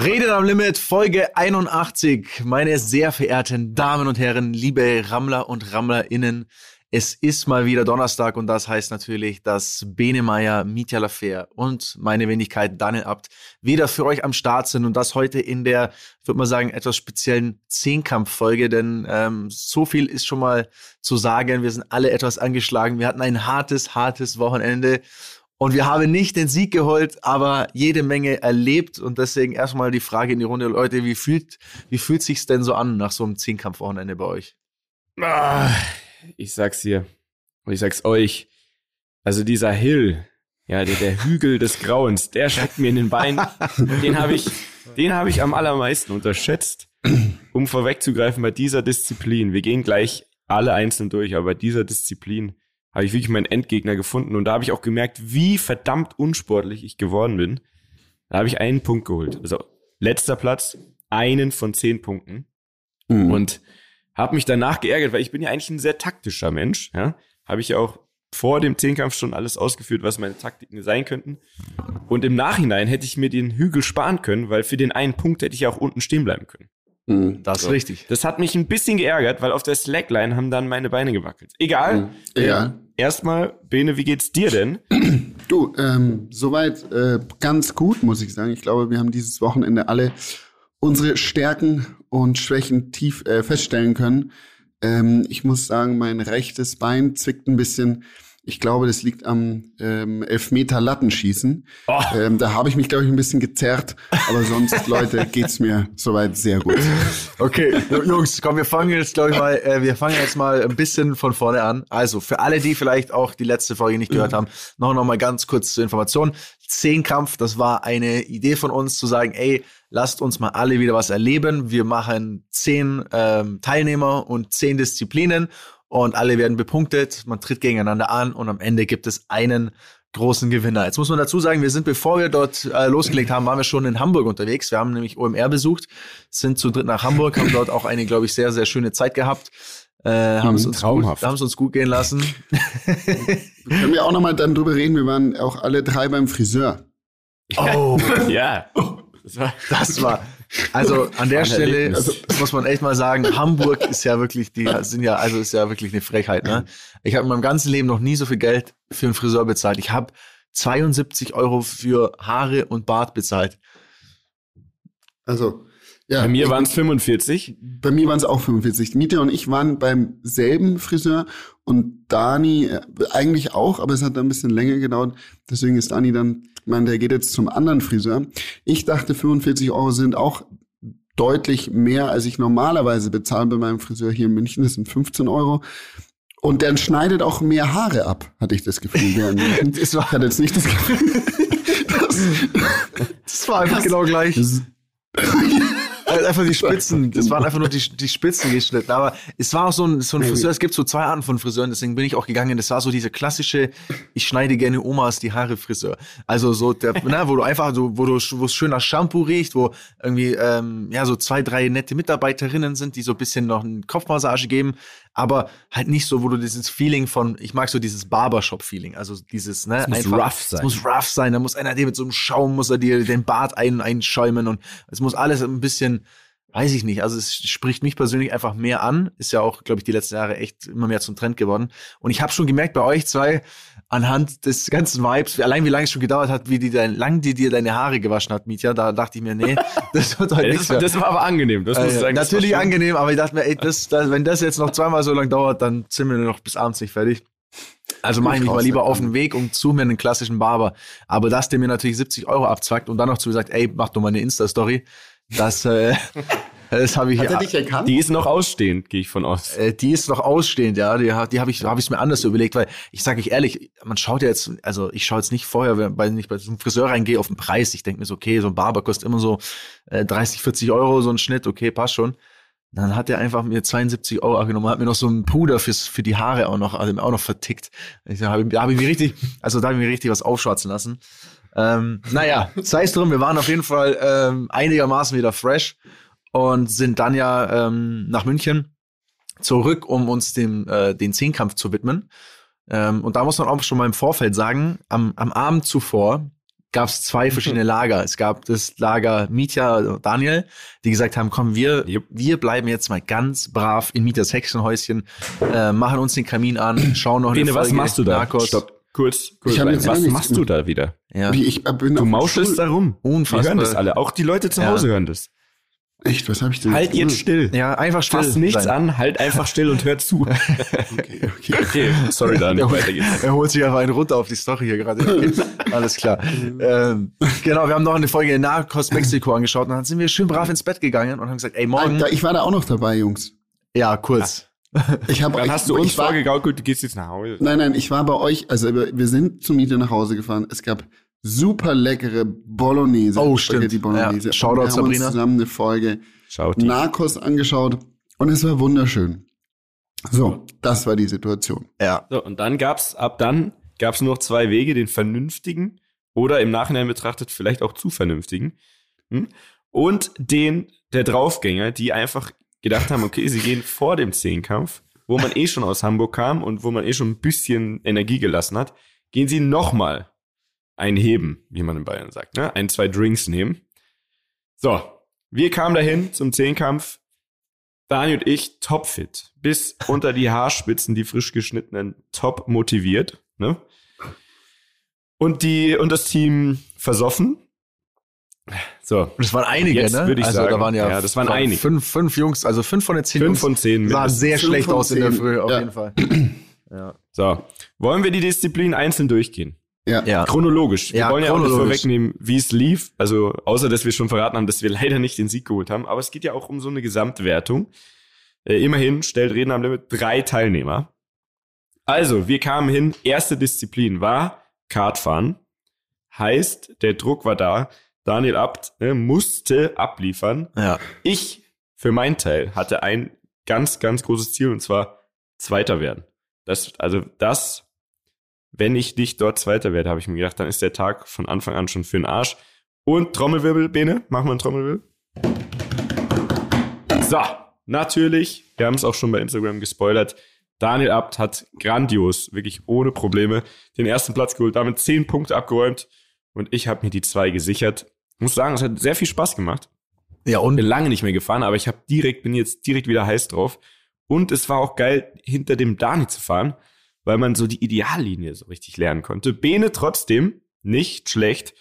Redet am Limit, Folge 81. Meine sehr verehrten Damen und Herren, liebe Rammler und RammlerInnen. Es ist mal wieder Donnerstag und das heißt natürlich, dass Bene Meyer, Mitya Lafer und meine Wenigkeit Daniel Abt wieder für euch am Start sind und das heute in der, würde mal sagen, etwas speziellen Zehnkampffolge, denn ähm, so viel ist schon mal zu sagen. Wir sind alle etwas angeschlagen. Wir hatten ein hartes, hartes Wochenende und wir haben nicht den Sieg geholt, aber jede Menge erlebt. Und deswegen erstmal die Frage in die Runde, Leute, wie fühlt, wie fühlt sich's denn so an nach so einem Zehnkampfwochenende bei euch? Ah, ich sag's dir. Und ich sag's euch. Also dieser Hill, ja, der, der Hügel des Grauens, der schreckt mir in den Beinen. Den habe ich, den habe ich am allermeisten unterschätzt. Um vorwegzugreifen bei dieser Disziplin. Wir gehen gleich alle einzeln durch, aber bei dieser Disziplin habe ich wirklich meinen Endgegner gefunden und da habe ich auch gemerkt, wie verdammt unsportlich ich geworden bin. Da habe ich einen Punkt geholt. Also letzter Platz, einen von zehn Punkten. Mhm. Und habe mich danach geärgert, weil ich bin ja eigentlich ein sehr taktischer Mensch. Ja? Habe ich ja auch vor dem Zehnkampf schon alles ausgeführt, was meine Taktiken sein könnten. Und im Nachhinein hätte ich mir den Hügel sparen können, weil für den einen Punkt hätte ich ja auch unten stehen bleiben können. Mhm, das so. ist richtig. Das hat mich ein bisschen geärgert, weil auf der Slackline haben dann meine Beine gewackelt. Egal. Mhm. Egal. Äh, erstmal, Bene, wie geht's dir denn? Du, ähm, soweit äh, ganz gut, muss ich sagen. Ich glaube, wir haben dieses Wochenende alle unsere Stärken und Schwächen tief äh, feststellen können. Ähm, ich muss sagen, mein rechtes Bein zwickt ein bisschen. Ich glaube, das liegt am ähm, Elfmeter Lattenschießen. Oh. Ähm, da habe ich mich, glaube ich, ein bisschen gezerrt. Aber sonst, Leute, geht's mir soweit sehr gut. Okay, Jungs, komm, wir fangen jetzt, glaube ich, mal, äh, wir fangen jetzt mal ein bisschen von vorne an. Also, für alle, die vielleicht auch die letzte Folge nicht gehört haben, noch, noch mal ganz kurz zur Information. Zehnkampf, das war eine Idee von uns zu sagen, ey, lasst uns mal alle wieder was erleben. Wir machen zehn ähm, Teilnehmer und zehn Disziplinen und alle werden bepunktet, man tritt gegeneinander an und am Ende gibt es einen großen Gewinner. Jetzt muss man dazu sagen, wir sind, bevor wir dort äh, losgelegt haben, waren wir schon in Hamburg unterwegs. Wir haben nämlich OMR besucht, sind zu dritt nach Hamburg, haben dort auch eine, glaube ich, sehr, sehr schöne Zeit gehabt. Äh, haben, es uns Traumhaft. Gut, haben es uns gut gehen lassen. Können wir auch nochmal dann drüber reden, wir waren auch alle drei beim Friseur. Oh, ja. Das war, das war, also an der Stelle also, muss man echt mal sagen, Hamburg ist ja wirklich die sind ja also ist ja wirklich eine Frechheit, ne? Ich habe in meinem ganzen Leben noch nie so viel Geld für einen Friseur bezahlt. Ich habe 72 Euro für Haare und Bart bezahlt. Also ja, bei mir waren es 45. Bei mir waren es auch 45. Mieter und ich waren beim selben Friseur und Dani äh, eigentlich auch, aber es hat ein bisschen länger gedauert. Deswegen ist Dani dann, meine, der geht jetzt zum anderen Friseur. Ich dachte, 45 Euro sind auch deutlich mehr, als ich normalerweise bezahle bei meinem Friseur hier in München. Das sind 15 Euro. Und der schneidet auch mehr Haare ab, hatte ich das Gefühl. das war, hatte jetzt nicht das Gefühl. Das, das war einfach das, genau gleich. Das, einfach die Spitzen, das waren einfach nur die, die Spitzen geschnitten. Aber es war auch so ein, so ein Friseur, es gibt so zwei Arten von Friseuren, deswegen bin ich auch gegangen. Das war so diese klassische, ich schneide gerne Omas die Haare Friseur. Also so der, na, wo du einfach, so, wo du, wo es schön nach Shampoo riecht, wo irgendwie, ähm, ja, so zwei, drei nette Mitarbeiterinnen sind, die so ein bisschen noch eine Kopfmassage geben aber halt nicht so, wo du dieses Feeling von, ich mag so dieses Barbershop-Feeling, also dieses, ne, es muss einfach, rough sein. Es muss rough sein, da muss einer dir mit so einem Schaum, muss er dir den Bart ein, einschäumen und es muss alles ein bisschen, weiß ich nicht, also es spricht mich persönlich einfach mehr an, ist ja auch, glaube ich, die letzten Jahre echt immer mehr zum Trend geworden und ich habe schon gemerkt bei euch zwei, anhand des ganzen Vibes, allein wie lange es schon gedauert hat, wie die dein, lang die dir deine Haare gewaschen hat, Mietja, da dachte ich mir, nee, das wird heute nichts mehr. Das war aber angenehm, das muss äh, sagen. Natürlich angenehm, aber ich dachte mir, ey, das, das, wenn das jetzt noch zweimal so lang dauert, dann sind wir noch bis abends nicht fertig. Also mache ich mich mal lieber auf den Weg und zu mir einen klassischen Barber. Aber dass der mir natürlich 70 Euro abzwackt und dann noch zu gesagt, ey, mach doch mal eine Insta-Story, das, äh, Das habe ich. Hat er dich erkannt? Die ist noch ausstehend, gehe ich von aus. Äh, die ist noch ausstehend, ja. Die, die habe ich, habe ich mir anders überlegt, weil ich sage euch ehrlich, man schaut ja jetzt, also ich schaue jetzt nicht vorher, wenn ich bei so einem Friseur reingehe, auf den Preis. Ich denke mir so, okay, so ein Barber kostet immer so äh, 30, 40 Euro, so ein Schnitt, okay, passt schon. Dann hat er einfach mir 72 Euro genommen, hat mir noch so ein Puder fürs, für die Haare auch noch, also auch noch vertickt. Ich, da habe hab ich mir richtig, also da habe ich mir richtig was aufschwatzen lassen. Ähm, naja, sei es drum, wir waren auf jeden Fall ähm, einigermaßen wieder fresh und sind dann ja ähm, nach München zurück, um uns dem äh, den Zehnkampf zu widmen. Ähm, und da muss man auch schon mal im Vorfeld sagen, am, am Abend zuvor gab es zwei verschiedene Lager. Es gab das Lager Mietja und Daniel, die gesagt haben, komm, wir, wir bleiben jetzt mal ganz brav in Mietjas Hexenhäuschen, äh, machen uns den Kamin an, schauen noch eine Bene, was Folge machst du da? Narcos. Stopp. Kurz, kurz. Was machst du da wieder? Ja. Wie, ich bin Du mauschelst da rum. Unfassbar. Wir hören das alle. Auch die Leute zu Ja. Hause hören das. Echt, was habe ich denn Halt jetzt still. ja, einfach still. Fass nichts sein. an, halt einfach still und hör zu. Okay, okay. Okay, sorry, Daniel, Er, weiter geht's. er holt sich einfach einen runter auf die Story hier gerade. Okay, Alles klar. ähm, genau, wir haben noch eine Folge in Narcos Mexiko angeschaut und dann sind wir schön brav ins Bett gegangen und haben gesagt, ey, morgen. Alter, ich war da auch noch dabei, Jungs. Ja, kurz. Ich hab, Dann hast du uns ich war, vorgegaukelt, du gehst jetzt nach Hause. Nein, nein, ich war bei euch, also wir sind zur Miete nach Hause gefahren. Es gab super leckere Bolognese. Oh, stimmt. Spaghetti Bolognese. Ja, Shoutout, wir haben Sabrina. uns zusammen eine Folge Schaut die. Narcos angeschaut und es war wunderschön. So, das war die Situation. Ja. So, und dann gab's, ab dann gab's nur noch zwei Wege, den vernünftigen oder im Nachhinein betrachtet vielleicht auch zu vernünftigen. Hm? Und den der Draufgänger, die einfach gedacht haben, okay, sie gehen vor dem Zehnkampf, wo man eh schon aus Hamburg kam und wo man eh schon ein bisschen Energie gelassen hat, gehen sie nochmal einheben, wie man in Bayern sagt, ne? Ein, zwei Drinks nehmen. So, wir kamen dahin zum Zehnkampf. Daniel und ich topfit. Bis unter die Haarspitzen, die frisch geschnittenen, top motiviert. Ne? Und die und das Team versoffen. So, Und es waren einige, Jetzt ne? würde ich also sagen, da waren ja, ja, das waren einige. Fünf, fünf Jungs, also fünf von den zehn fünf Jungs von zehn. mindestens. sehr schlecht aus in der. Früh, auf Ja. jeden Fall. Ja. So, wollen wir die Disziplin einzeln durchgehen? Ja. ja. Chronologisch. Wir Ja, wollen ja auch nicht vorwegnehmen, wie es lief. Also, außer dass wir schon verraten haben, dass wir leider nicht den Sieg geholt haben. Aber es geht ja auch um so eine Gesamtwertung. Äh, immerhin stellt Reden am Limit drei Teilnehmer. Also, wir kamen hin. Erste Disziplin war Kartfahren. Heißt, der Druck war da. Daniel Abt ne, musste abliefern. ja. Ich, für meinen Teil, hatte ein ganz, ganz großes Ziel und zwar Zweiter werden. Das, also das, wenn ich nicht dort Zweiter werde, habe ich mir gedacht, dann ist der Tag von Anfang an schon für den Arsch. Und Trommelwirbel, Bene, machen wir einen Trommelwirbel. So, natürlich, wir haben es auch schon bei Instagram gespoilert. Daniel Abt hat grandios, wirklich ohne Probleme, den ersten Platz geholt, damit zehn Punkte abgeräumt und ich habe mir die zwei gesichert. Muss sagen, es hat sehr viel Spaß gemacht Ja, und bin lange nicht mehr gefahren, aber ich habe direkt, bin jetzt direkt wieder heiß drauf. Und es war auch geil, hinter dem Dani zu fahren, weil man so die Ideallinie so richtig lernen konnte. Bene trotzdem nicht schlecht,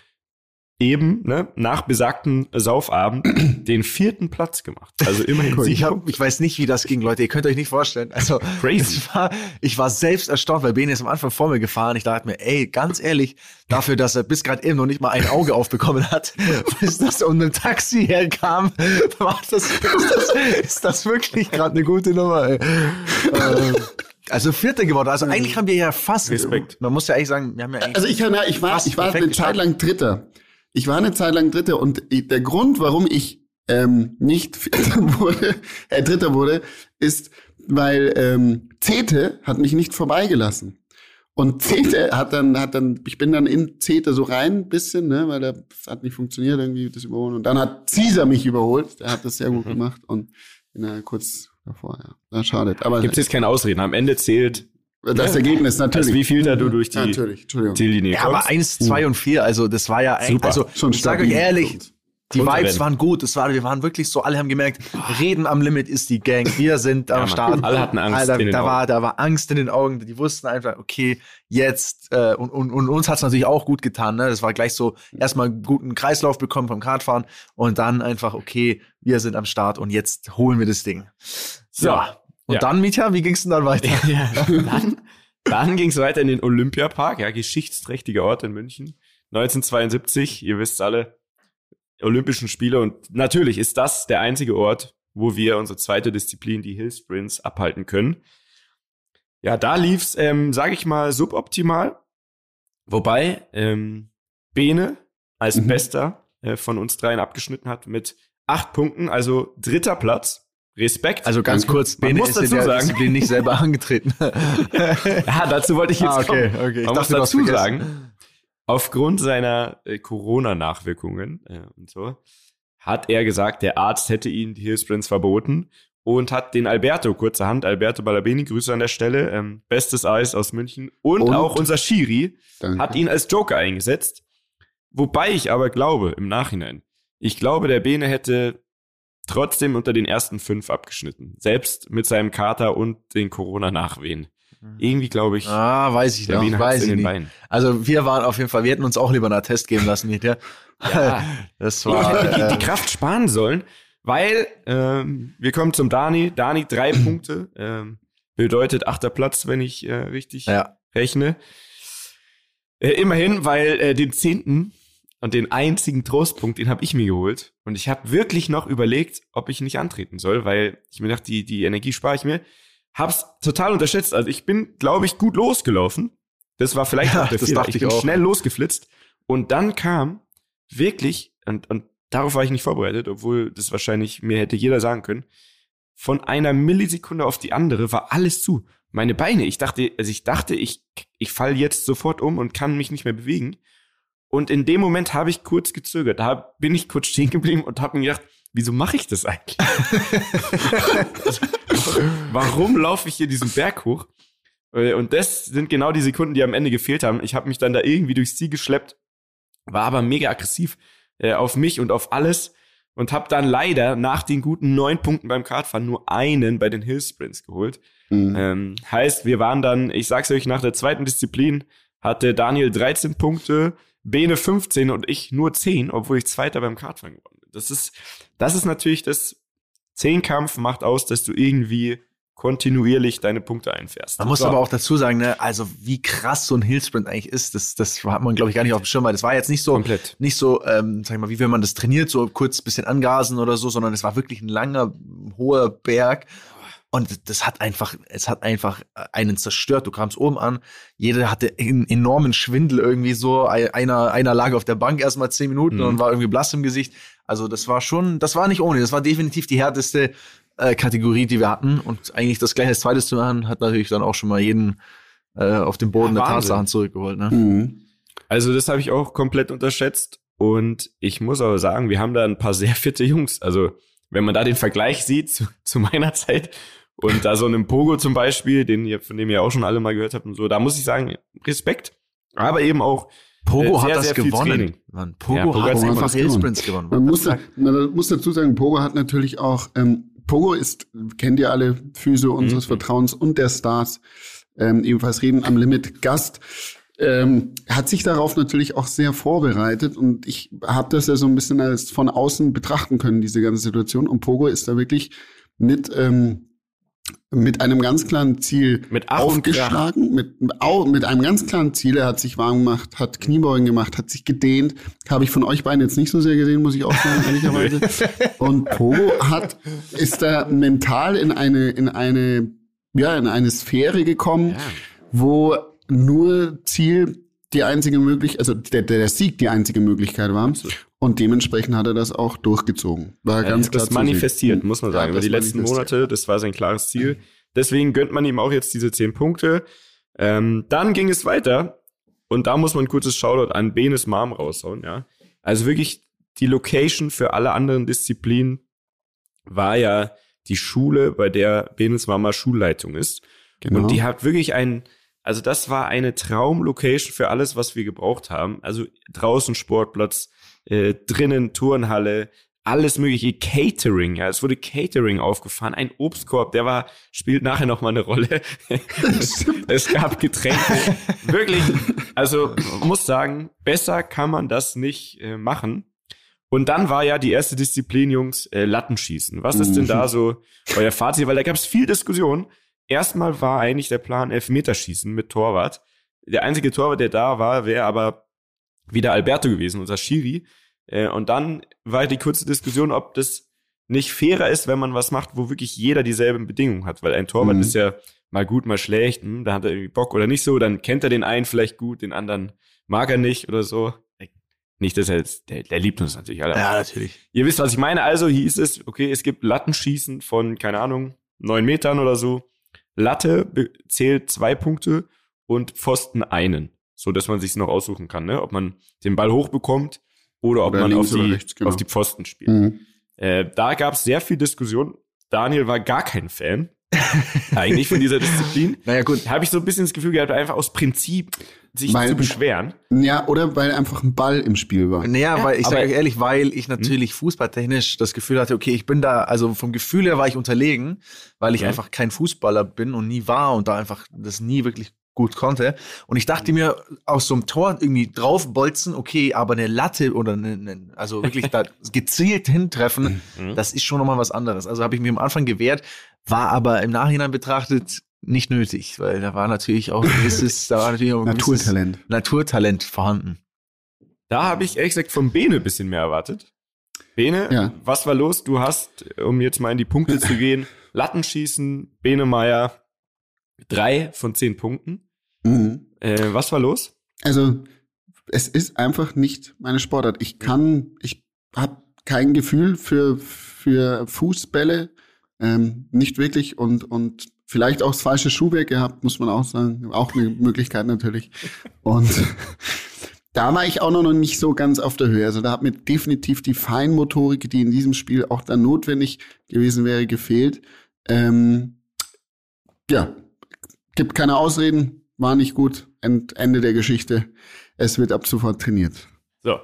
eben ne, nach besagten Saufabend den vierten Platz gemacht. Also immerhin ich, sieben hab, ich weiß nicht, wie das ging, Leute. Ihr könnt euch nicht vorstellen. Also, Crazy. War, ich war selbst erstaunt, weil Bene ist am Anfang vor mir gefahren. Ich dachte mir, ey, ganz ehrlich, dafür, dass er bis gerade eben noch nicht mal ein Auge aufbekommen hat, bis das und ein Taxi herkam, war das, ist das, ist das wirklich gerade eine gute Nummer, ey. Ähm, Also Vierter geworden. Also eigentlich haben wir ja fast. Respekt. Man muss ja eigentlich sagen, wir haben ja eigentlich. Also ich, ja- ich war, ich war eine Zeit lang Dritter. Ich war eine Zeit lang Dritter und der Grund, warum ich ähm, nicht Vierter wurde, äh, Dritter wurde, ist, weil ähm, Zete hat mich nicht vorbeigelassen. Und Zete hat dann, hat dann, ich bin dann in Zete so rein, ein bisschen, ne, weil das hat nicht funktioniert, irgendwie das überholen. Und dann hat Caesar mich überholt, der hat das sehr gut Mhm. gemacht und bin da kurz davor, ja. Na, schade. Aber Gibt es jetzt keine Ausreden. Am Ende zählt, das Ergebnis natürlich. also wie viel da du durch die Natürlich, Entschuldigung. Ziellinie ja, aber eins, zwei und vier, also das war ja eigentlich, Super. also Schon ich sage euch ehrlich, die Vibes Rennen. waren gut. Es war, wir waren wirklich so, alle haben gemerkt, Reden am Limit ist die Gang. Wir sind am Mann. Start. Alle hatten Angst Alter, in den da Augen. war, da war Angst in den Augen. Die wussten einfach, okay, jetzt äh, und, und, und uns hat's natürlich auch gut getan. Ne? Das war gleich so erstmal einen guten Kreislauf bekommen vom Kartfahren und dann einfach, okay, wir sind am Start und jetzt holen wir das Ding. So. Ja. Und Ja. dann, Mietja, wie ging's denn dann weiter? Ja, dann dann ging es weiter in den Olympiapark, ja, geschichtsträchtiger Ort in München. 1972, ihr wisst alle, Olympischen Spiele. Und natürlich ist das der einzige Ort, wo wir unsere zweite Disziplin, die Hill Sprints, abhalten können. Ja, da lief's, ähm, sage ich mal, suboptimal. Wobei ähm, Bene als Mhm. Bester äh, von uns dreien abgeschnitten hat mit acht Punkten, also dritter Platz. Respekt. Also ganz Danke. kurz, Man Bene muss dazu sagen- Disziplin nicht selber angetreten. ja, dazu wollte ich jetzt ah, okay, kommen. okay. Ich Man muss dachte, hast dazu sagen, aufgrund seiner äh, Corona-Nachwirkungen äh, und so, hat er gesagt, der Arzt hätte ihm die Hillsprints verboten und hat den Alberto, kurzerhand, Alberto Balabini, Grüße an der Stelle, ähm, bestes Eis aus München und, Und? auch unser Schiri Danke. hat ihn als Joker eingesetzt. Wobei ich aber glaube, im Nachhinein, ich glaube, der Bene hätte trotzdem unter den ersten fünf abgeschnitten. Selbst mit seinem Kater und den Corona-Nachwehen. Mhm. Irgendwie glaube ich. Ah, weiß ich nicht. Weiß ich in den nicht. Beinen. Also wir waren auf jeden Fall, wir hätten uns auch lieber einen Attest geben lassen dir. Ja. Das Ich war. hätte die, die Kraft sparen sollen, weil ähm, wir kommen zum Dani. Dani drei Punkte. Ähm, bedeutet achter Platz, wenn ich äh, richtig ja. rechne. Äh, immerhin, weil äh, den zehnten und den einzigen Trostpunkt, den habe ich mir geholt. Und ich habe wirklich noch überlegt, ob ich nicht antreten soll, weil ich mir dachte, die, die Energie spare ich mir. Hab's total unterschätzt. Also ich bin, glaube ich, gut losgelaufen. Das war vielleicht Ja, auch der das Fehler. dachte Ich ich bin auch. schnell losgeflitzt. Und dann kam wirklich, und, und darauf war ich nicht vorbereitet, obwohl das wahrscheinlich mir hätte jeder sagen können, von einer Millisekunde auf die andere war alles zu. Meine Beine, ich dachte, also ich dachte, ich, ich fall jetzt sofort um und kann mich nicht mehr bewegen. Und in dem Moment habe ich kurz gezögert. Da bin ich kurz stehen geblieben und habe mir gedacht, wieso mache ich das eigentlich? Warum laufe ich hier diesen Berg hoch? Äh, Und das sind genau die Sekunden, die am Ende gefehlt haben. Ich habe mich dann da irgendwie durchs Ziel geschleppt, war aber mega aggressiv äh, auf mich und auf alles und habe dann leider nach den guten neun Punkten beim Kartfahren nur einen bei den Hill Sprints geholt. Mhm. Ähm, heißt, wir waren dann, ich sag's euch, nach der zweiten Disziplin hatte Daniel 13 Punkte, Bene 15 und ich nur 10, obwohl ich Zweiter beim Kartfahren geworden bin. Das ist, das ist natürlich das Zehnkampf macht aus, dass du irgendwie kontinuierlich deine Punkte einfährst. Man muss So. aber auch dazu sagen, ne, also wie krass so ein Hillsprint eigentlich ist, das, das hat man, glaube ich, gar nicht auf dem Schirm, weil das war jetzt nicht so, komplett. nicht so, ähm, sag ich mal, wie wenn man das trainiert, so kurz bisschen angasen oder so, sondern es war wirklich ein langer, hoher Berg. Und das hat einfach, es hat einfach einen zerstört. Du kamst oben an, jeder hatte einen enormen Schwindel irgendwie so. Ei- Einer, einer lag auf der Bank erstmal zehn Minuten Mhm. und war irgendwie blass im Gesicht. Also das war schon, das war nicht ohne. Das war definitiv die härteste äh, Kategorie, die wir hatten. Und eigentlich das gleiche als zweites zu machen, hat natürlich dann auch schon mal jeden äh, auf den Boden Ja, der. Tatsachen zurückgeholt. Ne? Mhm. Also das habe ich auch komplett unterschätzt. Und ich muss aber sagen, wir haben da ein paar sehr fitte Jungs. Also wenn man da den Vergleich sieht zu, zu meiner Zeit und da so einem Pogo zum Beispiel, den ihr, von dem ihr auch schon alle mal gehört habt und so, da muss ich sagen, Respekt. Aber eben auch, Pogo Äh, sehr, hat das sehr viel gewonnen. Mann, Pogo Ja, Pogo hat hat's einfach einfach gewonnen. Hillsprints gewonnen. Man muss, man muss dazu sagen, Pogo hat natürlich auch, ähm, Pogo ist, kennt ihr alle, Physio unseres Mhm. Vertrauens und der Stars, ähm, ebenfalls Reden am Limit Gast, ähm, hat sich darauf natürlich auch sehr vorbereitet und ich habe das ja so ein bisschen als von außen betrachten können, diese ganze Situation. Und Pogo ist da wirklich mit, ähm, mit einem ganz klaren Ziel Mit Ach aufgeschlagen, mit, mit einem ganz klaren Ziel. Er hat sich warm gemacht, hat Kniebeugen gemacht, hat sich gedehnt. Habe ich von euch beiden jetzt nicht so sehr gesehen, muss ich auch sagen, ehrlicherweise. Und Pogo hat, ist da mental in eine, in eine, ja, in eine Sphäre gekommen, ja, wo nur Ziel die einzige Möglichkeit, also der, der Sieg die einzige Möglichkeit war. Und dementsprechend hat er das auch durchgezogen. War er ganz hat klar das manifestiert, muss man Ja, sagen. Über das die letzten. Monate, das war sein klares Ziel. Deswegen gönnt man ihm auch jetzt diese zehn Punkte. Ähm, dann ging es weiter. Und da muss man ein kurzes Shoutout an Benes Mom raushauen, ja. Also wirklich die Location für alle anderen Disziplinen war ja die Schule, bei der Benes Mama Schulleitung ist. Genau. Und die hat wirklich ein, also das war eine Traumlocation für alles, was wir gebraucht haben. Also draußen Sportplatz, äh, drinnen Turnhalle, alles mögliche Catering. Ja, es wurde Catering aufgefahren, ein Obstkorb, der war spielt nachher noch mal eine Rolle. es gab Getränke, wirklich. Also muss sagen, besser kann man das nicht äh, machen. Und dann war ja die erste Disziplin, Jungs, äh, Lattenschießen. Was ist denn da so euer Fazit? Weil da gab es viel Diskussion. Erstmal war eigentlich der Plan Elfmeterschießen mit Torwart. Der einzige Torwart, der da war, wäre aber wieder Alberto gewesen, unser Schiri. Äh, und dann war die kurze Diskussion, ob das nicht fairer ist, wenn man was macht, wo wirklich jeder dieselben Bedingungen hat. Weil ein Torwart Mhm. ist ja mal gut, mal schlecht. Hm, da hat er irgendwie Bock oder nicht so. Dann kennt er den einen vielleicht gut, den anderen mag er nicht oder so. Nicht, dass er jetzt, der, der liebt uns natürlich alle. Ja, natürlich. Ihr wisst, was ich meine. Also hieß es, okay, es gibt Lattenschießen von, keine Ahnung, neun Metern oder so. Latte zählt zwei Punkte und Pfosten einen. So dass man sich noch aussuchen kann, ne? Ob man den Ball hochbekommt oder ob Oder man auf die, rechts, genau. auf die Pfosten spielt. Mhm. Äh, da gab es sehr viel Diskussion. Daniel war gar kein Fan. Eigentlich von dieser Disziplin. Naja, gut. Habe ich so ein bisschen das Gefühl gehabt, einfach aus Prinzip sich Weil- zu beschweren. Ja, oder weil einfach ein Ball im Spiel war. Naja, weil ich sage euch ehrlich, weil ich natürlich fußballtechnisch das Gefühl hatte, okay, ich bin da, also vom Gefühl her war ich unterlegen, weil ich Ja. einfach kein Fußballer bin und nie war und da einfach das nie wirklich gut konnte. Und ich dachte mir, aus so einem Tor irgendwie draufbolzen, okay, aber eine Latte oder eine, eine, also wirklich da gezielt hintreffen, Mhm. das ist schon nochmal was anderes. Also habe ich mir am Anfang gewehrt, war aber im Nachhinein betrachtet nicht nötig, weil da war natürlich auch ein gewisses, da war natürlich auch ein gewisses Naturtalent. Naturtalent vorhanden. Da habe ich ehrlich gesagt vom Bene ein bisschen mehr erwartet. Bene, Ja. was war los? Du hast, um jetzt mal in die Punkte zu gehen, Lattenschießen, Bene Meier, drei von zehn Punkten. Mhm. Äh, was war los? Also, es ist einfach nicht meine Sportart. Ich kann, ich habe kein Gefühl für, für Fußbälle, ähm, nicht wirklich und, und vielleicht auch das falsche Schuhwerk gehabt, muss man auch sagen. Auch eine Möglichkeit natürlich. Und da war ich auch noch nicht so ganz auf der Höhe. Also da hat mir definitiv die Feinmotorik, die in diesem Spiel auch dann notwendig gewesen wäre, gefehlt. Ähm, ja, gibt keine Ausreden, war nicht gut. End, Ende der Geschichte. Es wird ab sofort trainiert. So,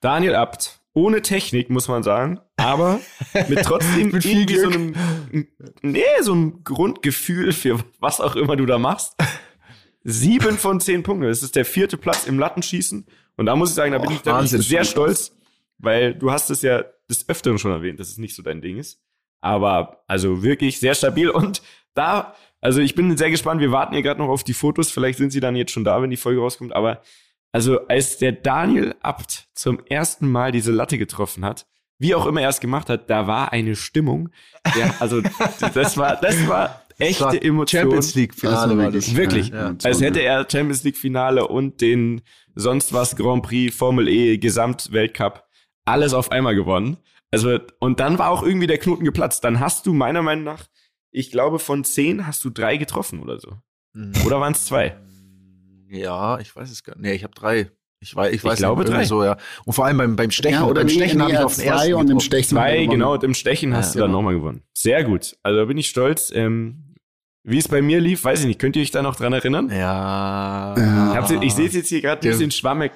Daniel Abt, ohne Technik, muss man sagen, aber mit trotzdem Mit irgendwie so einem, nee, so einem Grundgefühl für was auch immer du da machst. Sieben von zehn Punkten. Das ist der vierte Platz im Lattenschießen. Und da muss ich sagen, da bin Och, ich, da bin ich sehr stolz, weil du hast es ja des Öfteren schon erwähnt, dass es nicht so dein Ding ist. Aber also wirklich sehr stabil und da, also ich bin sehr gespannt. Wir warten hier gerade noch auf die Fotos. Vielleicht sind sie dann jetzt schon da, wenn die Folge rauskommt. Aber also als der Daniel Abt zum ersten Mal diese Latte getroffen hat, wie auch immer er es gemacht hat, da war eine Stimmung. Ja, also das war, das war echte Das war Emotion. Champions League Finale war das. Wirklich. Ja, Als hätte er Champions League Finale und den sonst was Grand Prix, Formel E, Gesamtweltcup, alles auf einmal gewonnen. Also, und dann war auch irgendwie der Knoten geplatzt. Dann hast du meiner Meinung nach, ich glaube, von zehn hast du drei getroffen oder so. Mhm. Oder waren es zwei? Ja, ich weiß es gar nicht. Nee, ich habe drei. Ich weiß, ich weiß glaube nicht, irgendwie drei. so, ja. Und vor allem beim, beim Stechen. Ja, oder beim nee, Stechen nee, habe ich auf den zwei ersten und im. Stechen Zwei, genau, und im Stechen hast Ja, du dann genau. nochmal gewonnen. Sehr gut. Also da bin ich stolz. Ähm, wie es bei mir lief, weiß ich nicht. Könnt ihr euch da noch dran erinnern? Ja. Ja. Ich, hab's, ich sehe es jetzt hier gerade ein bisschen schwammig.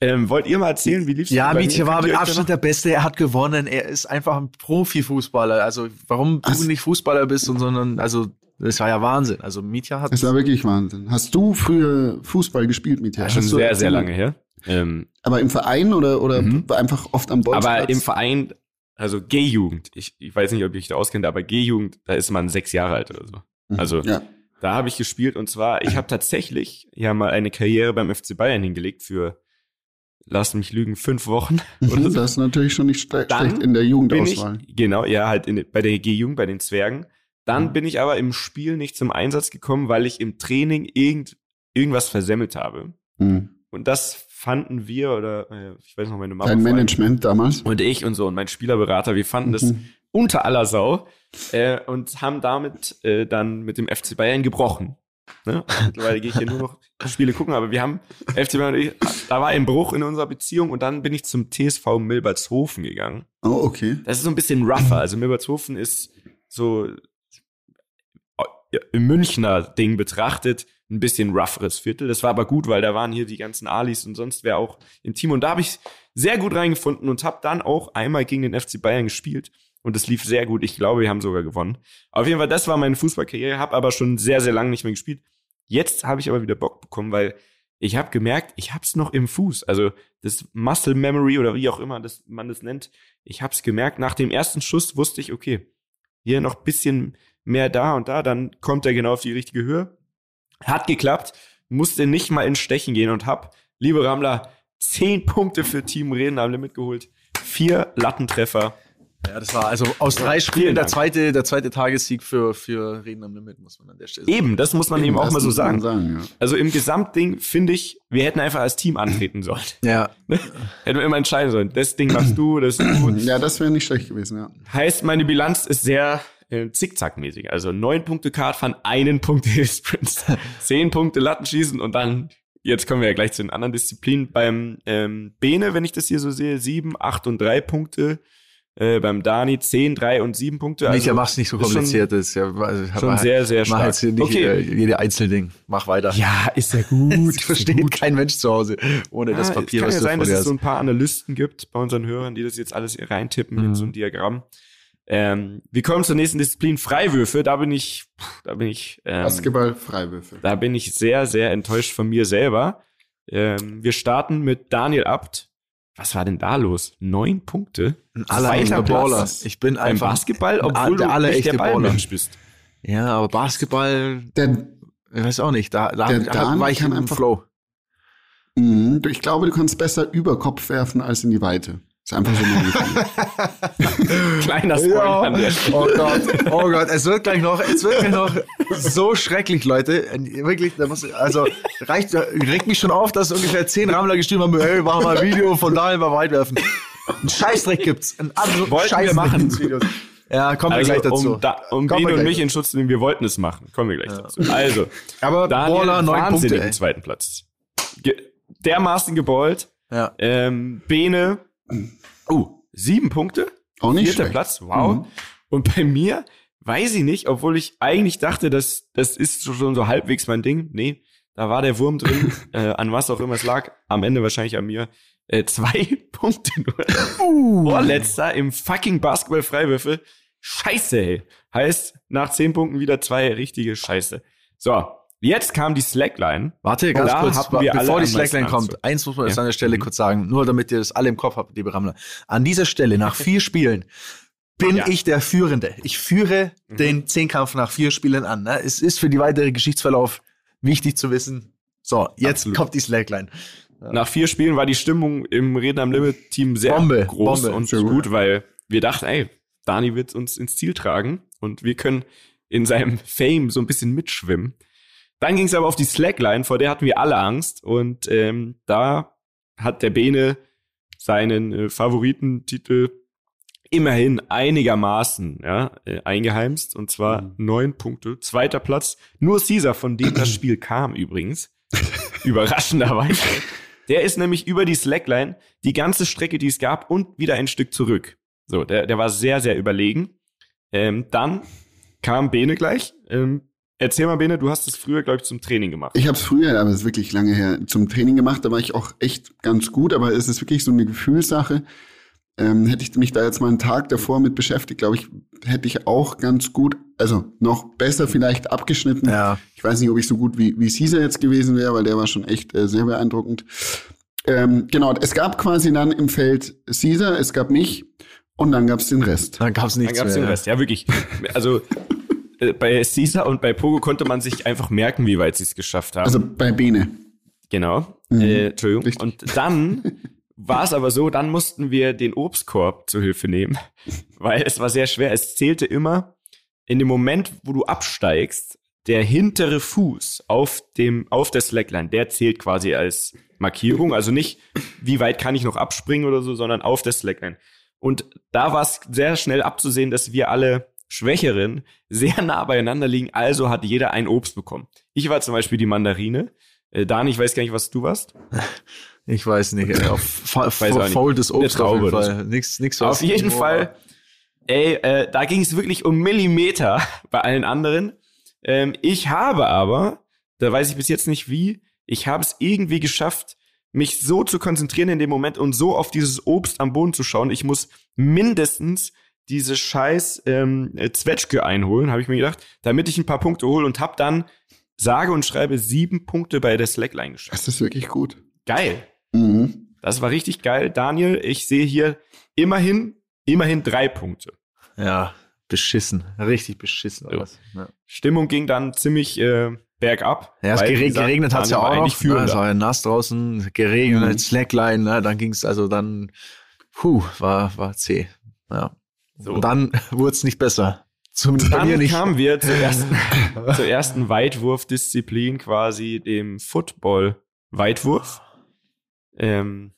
Ähm, wollt ihr mal erzählen, wie lief's Ja, bei mir? Mietje war mit Abstand der Beste. Er hat gewonnen. Er ist einfach ein Profifußballer. Also, warum Was? du nicht Fußballer bist, und, sondern, also, das war ja Wahnsinn. Also, Mietja hat. Es war wirklich Wahnsinn. Hast du früher Fußball gespielt mit dir? Ja, schon Hast du sehr, sehr lange her. Ähm, Aber im Verein oder, oder Mhm. einfach oft am Bolzplatz? aber im Verein, also G-Jugend, ich, ich weiß nicht, ob ich da auskenne, aber G-Jugend, da ist man sechs Jahre alt oder so. Mhm. also- Ja. Da habe ich gespielt und zwar, ich habe tatsächlich ja mal eine Karriere beim FC Bayern hingelegt für, lass mich lügen, fünf Wochen. Oder Mhm, so. Das ist natürlich schon nicht schlecht in der bin ich, Jugendauswahl. genau, ja, halt in, bei der G-Jugend, bei den Zwergen. Dann Mhm. bin ich aber im Spiel nicht zum Einsatz gekommen, weil ich im Training irgend, irgendwas versemmelt habe. Mhm. Und das fanden wir, oder äh, ich weiß noch, meine Mama Dein Management damals. und ich und so und mein Spielerberater, wir fanden das Mhm. unter aller Sau äh, und haben damit äh, dann mit dem FC Bayern gebrochen. Ne? Mittlerweile gehe ich hier nur noch Spiele gucken, aber wir haben FC Bayern und ich, da war ein Bruch in unserer Beziehung und dann bin ich zum TSV Milbertshofen gegangen. Oh, okay. Das ist so ein bisschen rougher. Also Milbertshofen ist so Münchner Ding betrachtet ein bisschen rougheres Viertel. Das war aber gut, weil da waren hier die ganzen Alis und sonst wer auch im Team. Und da habe ich sehr gut reingefunden und habe dann auch einmal gegen den FC Bayern gespielt. Und es lief sehr gut. Ich glaube, wir haben sogar gewonnen. Auf jeden Fall, das war meine Fußballkarriere. Habe aber schon sehr, sehr lange nicht mehr gespielt. Jetzt habe ich aber wieder Bock bekommen, weil ich habe gemerkt, ich hab's noch im Fuß. Also das Muscle Memory oder wie auch immer das, man das nennt. Ich hab's gemerkt. Nach dem ersten Schuss wusste ich, okay, hier noch bisschen mehr da und da, dann kommt er genau auf die richtige Höhe. Hat geklappt, musste nicht mal ins Stechen gehen und hab, liebe Rammler, zehn Punkte für Team Reden am Limit geholt. Vier Lattentreffer. Ja, das war also aus drei Spielen der zweite, der zweite Tagessieg für, für Reden am Limit, muss man an der Stelle sagen. Eben, das muss man eben auch Das mal so man sagen. ja. Also im Gesamtding finde ich, wir hätten einfach als Team antreten sollen. Ja. Hätten wir immer entscheiden sollen. Das Ding machst du, das ist gut. Ja, das wäre nicht schlecht gewesen, ja. Heißt, meine Bilanz ist sehr äh, zickzackmäßig. Also neun Punkte Kartfahren, einen Punkt Sprints, zehn Punkte Lattenschießen und dann, jetzt kommen wir ja gleich zu den anderen Disziplinen. Beim ähm, Bene, wenn ich das hier so sehe, sieben, acht und drei Punkte. Äh, beim Dani 10, 3 und 7 Punkte. Also, Micha, mach's nicht so schon- kompliziert. Das ist ja, also, schon mach- sehr, sehr Mach stark. jetzt hier nicht Okay. äh, jede Einzelding. Mach weiter. Ja, ist ja gut. Das versteht kein Mensch zu Hause ohne das Ja, Papier, es kann was ja sein, dass es so ein paar Analysten gibt bei unseren Hörern, die das jetzt alles reintippen in Mhm. so ein Diagramm. Ähm, wir kommen zur nächsten Disziplin Freiwürfe. Da bin ich, da bin ich, ähm, Basketball, Freiwürfe. da bin ich sehr, sehr enttäuscht von mir selber. Ähm, wir starten mit Daniel Abt. Was war denn da los? Neun Punkte? Ein allerechter Zweiter Platz Baller. Ich bin Beim einfach Basketball, ein- obwohl der du nicht der Baller. Ballmensch bist. Ja, aber Basketball, Der, ich weiß auch nicht, da, da, Der da war ich im einfach- Flow. Mhm, ich glaube, du kannst besser über Kopf werfen als in die Weite. Ist einfach so Gefühl. Kleiner Spoiler an der Stelle. Oh Gott, oh Gott, es wird gleich noch, es wird gleich noch so schrecklich, Leute. Wirklich, da muss, also reicht, regt mich schon auf, dass ungefähr zehn Rammler geschrieben haben, ey, machen mal ein Video von Daniel beim Weitwerfen. Ein Scheißdreck gibt's. Ein absoluten Wollten wir Scheißdreck machen. Ja, kommen wir Also, gleich dazu. um, da, um Kommen wir Bene und gleich mich dazu. in Schutz zu nehmen, wir wollten es machen. Kommen wir gleich dazu. Also, Aber Daniel, Baller, neun Punkte, im ey. zweiten Platz. Ge dermaßen geballt. Ja. Ähm, Bene, oh, sieben Punkte. Auch nicht Vierter schlecht. Platz, wow. Mhm. Und bei mir, weiß ich nicht, obwohl ich eigentlich dachte, das, das ist schon so halbwegs mein Ding. Nee, da war der Wurm drin, äh, an was auch immer es lag. Am Ende wahrscheinlich an mir. Äh, zwei Punkte nur. Uh. Vorletzter im fucking Basketball-Freiwürfel. Scheiße, ey. Heißt, nach zehn Punkten wieder zwei richtige Scheiße. So, jetzt kam die Slackline. Warte, ganz Da kurz, bevor die Slackline kommt. Eins muss man jetzt Ja. an der Stelle Mhm. kurz sagen, nur damit ihr das alle im Kopf habt, liebe Rammler. An dieser Stelle, nach vier Spielen, bin Ja. ich der Führende. Ich führe Mhm. den Zehnkampf nach vier Spielen an. Ne? Es ist für die weitere Geschichtsverlauf wichtig zu wissen. So, jetzt Absolut. kommt die Slackline. Nach vier Spielen war die Stimmung im Reden am Limit Team sehr Bombe, groß Bombe. und gut. weil wir dachten, ey, Dani wird uns ins Ziel tragen und wir können in seinem Fame so ein bisschen mitschwimmen. Dann ging es aber auf die Slackline, vor der hatten wir alle Angst und ähm, da hat der Bene seinen äh, Favoritentitel immerhin einigermaßen ja, äh, eingeheimst und zwar Mhm. neun Punkte, zweiter Platz. Nur Caesar, von dem das Spiel kam übrigens, überraschenderweise. Der ist nämlich über die Slackline die ganze Strecke, die es gab, und wieder ein Stück zurück. So, der, der war sehr, sehr überlegen. Ähm, dann kam Bene gleich. Ähm, erzähl mal, Bene, du hast es früher, glaube ich, zum Training gemacht. Ich habe es früher, aber es ist wirklich lange her, zum Training gemacht. Da war ich auch echt ganz gut, aber es ist wirklich so eine Gefühlssache. Ähm, hätte ich mich da jetzt mal einen Tag davor mit beschäftigt, glaube ich, hätte ich auch ganz gut, also noch besser vielleicht abgeschnitten. Ja. Ich weiß nicht, ob ich so gut wie, wie Caesar jetzt gewesen wäre, weil der war schon echt äh, sehr beeindruckend. Ähm, genau, es gab quasi dann im Feld Caesar, es gab mich und dann gab es den Rest. Dann gab's Dann nichts gab's mehr. den Rest. Ja, wirklich. Also äh, bei Caesar und bei Pogo konnte man sich einfach merken, wie weit sie es geschafft haben. Also bei Bene. Genau. Mhm. Äh, Entschuldigung. Richtig. Und dann war es aber so, dann mussten wir den Obstkorb zur Hilfe nehmen, weil es war sehr schwer. Es zählte immer in dem Moment, wo du absteigst, der hintere Fuß auf dem auf der Slackline, der zählt quasi als Markierung, also nicht wie weit kann ich noch abspringen oder so, sondern auf der Slackline. Und da war es sehr schnell abzusehen, dass wir alle Schwächeren sehr nah beieinander liegen, also hat jeder ein Obst bekommen. Ich war zum Beispiel die Mandarine. Äh, Dan, ich weiß gar nicht, was du warst. Ich weiß nicht. ey, Auf faultes Obst auf jeden Traube Fall. Nix, nix, Auf jeden Fall, ey, äh, da ging es wirklich um Millimeter bei allen anderen. Ähm, ich habe aber, da weiß ich bis jetzt nicht wie, ich habe es irgendwie geschafft, mich so zu konzentrieren in dem Moment und so auf dieses Obst am Boden zu schauen. Ich muss mindestens diese scheiß ähm, äh, Zwetschge einholen, habe ich mir gedacht, damit ich ein paar Punkte hole und habe dann sage und schreibe sieben Punkte bei der Slackline geschafft. Das ist wirklich gut. Geil. Mhm. Das war richtig geil. Daniel, ich sehe hier immerhin, immerhin drei Punkte. Ja, beschissen. Richtig beschissen. Ja. alles. Ja. Stimmung ging dann ziemlich äh, bergab. Ja, es gereg gesagt, geregnet hat's ja Daniel war auch eigentlich noch. Es führender. war ja nass draußen, geregnet, Mhm. Slackline, ne? dann ging's also dann, puh, war, war zäh. Ja. So. Und dann wurd's nicht besser. Zumindest bei mir Dann nicht. kamen wir zur ersten, zur ersten Weitwurfdisziplin, quasi dem Football-Weitwurf. Ähm,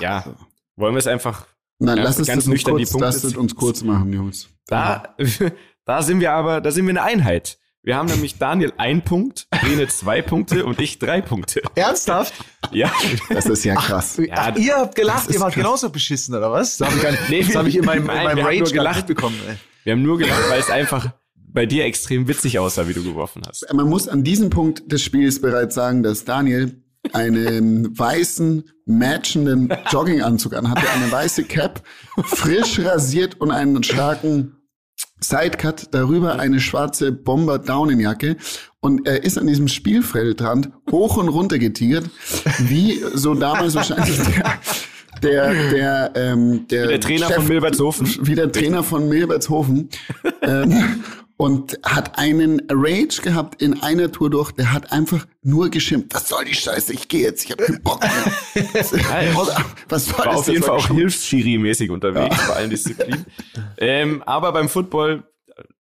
ja, so. wollen wir es einfach Nein, Ja, lass es ganz nüchtern die kurz, Punkte lasst es uns kurz machen, Jungs. Da, da sind wir aber, da sind wir eine Einheit. Wir haben nämlich Daniel ein Punkt, Bene zwei Punkte und ich drei Punkte. Ernsthaft? Ja. Das ist ja krass. Ach, Ach, ihr habt gelacht, ihr wart genauso beschissen, oder was? Das habe ich, gar nicht, Nee, das hab ich in meinem, in meinem wir haben nur Rage gelacht. bekommen. Ey. Wir haben nur gelacht, weil es einfach bei dir extrem witzig aussah, wie du geworfen hast. Man muss an diesem Punkt des Spiels bereits sagen, dass Daniel einen weißen, matchenden Jogginganzug anhatte, eine weiße Cap, frisch rasiert und einen starken Sidecut, darüber eine schwarze Bomber-Daunenjacke und er ist an diesem Spielfeldrand hoch und runter getigert, wie so damals wahrscheinlich der, der, der, ähm, der, Der Trainer von Milbertshofen. wie der Trainer von Milbertshofen ähm, und hat einen Rage gehabt in einer Tour durch. Der hat einfach nur geschimpft. Was soll die Scheiße? Ich gehe jetzt. Ich habe keinen Bock mehr. Was soll War das? auf jeden Fall auch. Hilfsschiri-mäßig unterwegs bei allen Disziplinen. ähm, aber beim Football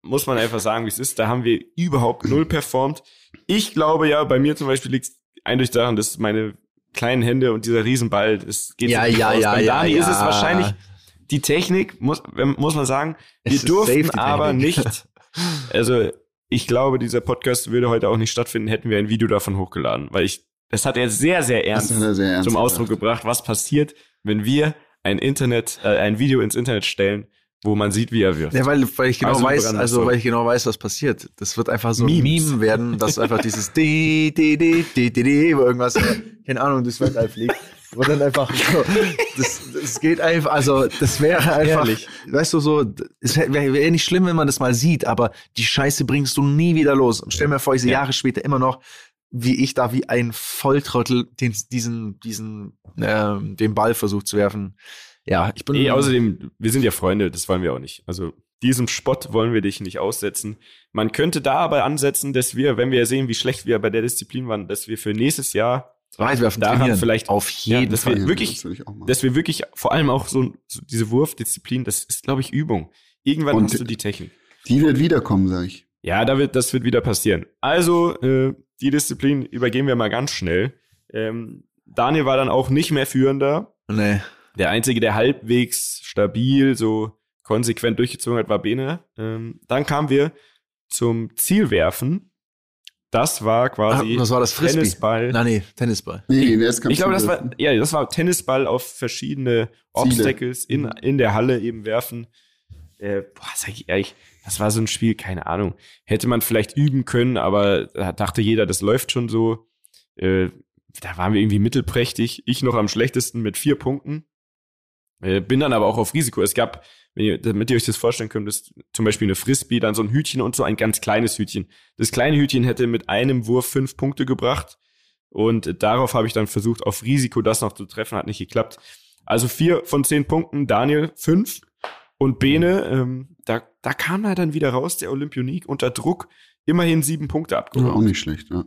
muss man einfach sagen, wie es ist. Da haben wir überhaupt null performt. Ich glaube ja, bei mir zum Beispiel liegt es eindeutig daran, dass meine kleinen Hände und dieser Riesenball, das geht Ja, ja, aus. ja, Bei ja, Dani ist es ja. wahrscheinlich die Technik, muss, muss man sagen. Es Wir durften aber nicht, also ich glaube, dieser Podcast würde heute auch nicht stattfinden, hätten wir ein Video davon hochgeladen, weil ich, das hat er sehr, sehr ernst er sehr ernst zum Ausdruck gebracht. was passiert, wenn wir ein Internet, äh, ein Video ins Internet stellen, wo man sieht, wie er wirft. Ja, weil, weil ich genau Also weiß, also so. weil ich genau weiß, was passiert. Das wird einfach so ein Memes. Meme werden, dass einfach dieses D, D, D, D, D, D, wo irgendwas, keine Ahnung, durchs Weltall fliegt. Wo dann einfach so, das, das geht einfach, also das wäre einfach, Herrlich. weißt du so, es wäre wär nicht schlimm, wenn man das mal sieht, aber die Scheiße bringst du nie wieder los. Und stell mir vor, ich sehe Ja. Jahre später immer noch, wie ich da wie ein Volltrottel den, diesen, diesen, ähm, den Ball versucht zu werfen. Ja, ich bin. Eh, außerdem, wir sind ja Freunde, das wollen wir auch nicht. Also diesem Spott wollen wir dich nicht aussetzen. Man könnte da aber ansetzen, dass wir, wenn wir sehen, wie schlecht wir bei der Disziplin waren, dass wir für nächstes Jahr, Weitwerfen daran trainieren. vielleicht- auf ja, jeden dass Fall. wir Ja, wirklich- das dass wir wirklich vor allem auch so, so diese Wurfdisziplin, das ist, glaube ich, Übung. Irgendwann Und- hast du die Technik. Die wird wiederkommen, sag ich. Ja, da wird, das wird wieder passieren. Also, äh, die Disziplin übergehen wir mal ganz schnell. Ähm, Daniel war dann auch nicht mehr Führender. Nee. Der Einzige, der halbwegs stabil, so konsequent durchgezogen hat, war Bene. Ähm, dann kamen wir zum Zielwerfen. Das war quasi Ah, was war das? Frisbee? Tennisball. Na nee, Tennisball. Nee, kannst Ich glaube, das war, ja, das war Tennisball auf verschiedene Obstacles in, in der Halle eben werfen. Äh, boah, sag ich ehrlich, das war so ein Spiel, keine Ahnung. Hätte man vielleicht üben können, aber da dachte jeder, das läuft schon so. Äh, da waren wir irgendwie mittelprächtig. Ich noch am schlechtesten mit vier Punkten. Äh, bin dann aber auch auf Risiko. Es gab, wenn ihr, damit ihr euch das vorstellen könnt, ist zum Beispiel eine Frisbee, dann so ein Hütchen und so ein ganz kleines Hütchen. Das kleine Hütchen hätte mit einem Wurf fünf Punkte gebracht. Und darauf habe ich dann versucht, auf Risiko das noch zu treffen, hat nicht geklappt. Also vier von zehn Punkten, Daniel fünf. Und Bene, ähm, da, da kam er dann wieder raus, der Olympionik, unter Druck, immerhin sieben Punkte Ja, auch nicht schlecht, ja.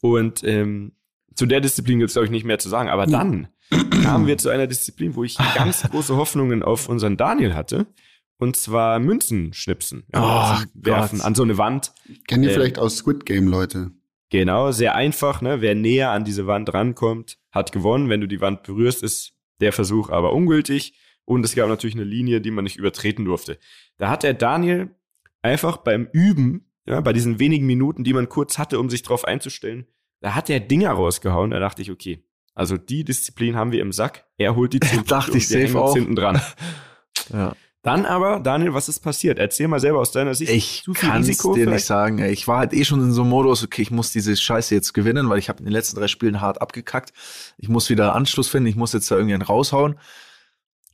Und ähm, zu der Disziplin gibt es, glaube ich, nicht mehr zu sagen. Aber dann kamen wir zu einer Disziplin, wo ich ganz große Hoffnungen auf unseren Daniel hatte. Und zwar Münzen schnipsen. Oh, also werfen Gott. an so eine Wand. Kennt ihr Ähm, vielleicht aus Squid Game, Leute? Genau, sehr einfach. Ne? Wer näher an diese Wand rankommt, hat gewonnen. Wenn du die Wand berührst, ist der Versuch aber ungültig. Und es gab natürlich eine Linie, die man nicht übertreten durfte. Da hat der Daniel einfach beim Üben, ja, bei diesen wenigen Minuten, die man kurz hatte, um sich drauf einzustellen, da hat der Dinger rausgehauen. Da dachte ich, okay, also die Disziplin haben wir im Sack. Er holt die 10 Dachte ich safe auch. hinten dran. Ja. Dann aber, Daniel, was ist passiert? Erzähl mal selber aus deiner Sicht. Ich kann es dir vielleicht? nicht sagen. Ich war halt eh schon in so einem Modus, okay, ich muss diese Scheiße jetzt gewinnen, weil ich habe in den letzten drei Spielen hart abgekackt. Ich muss wieder Anschluss finden, ich muss jetzt da irgendwann raushauen.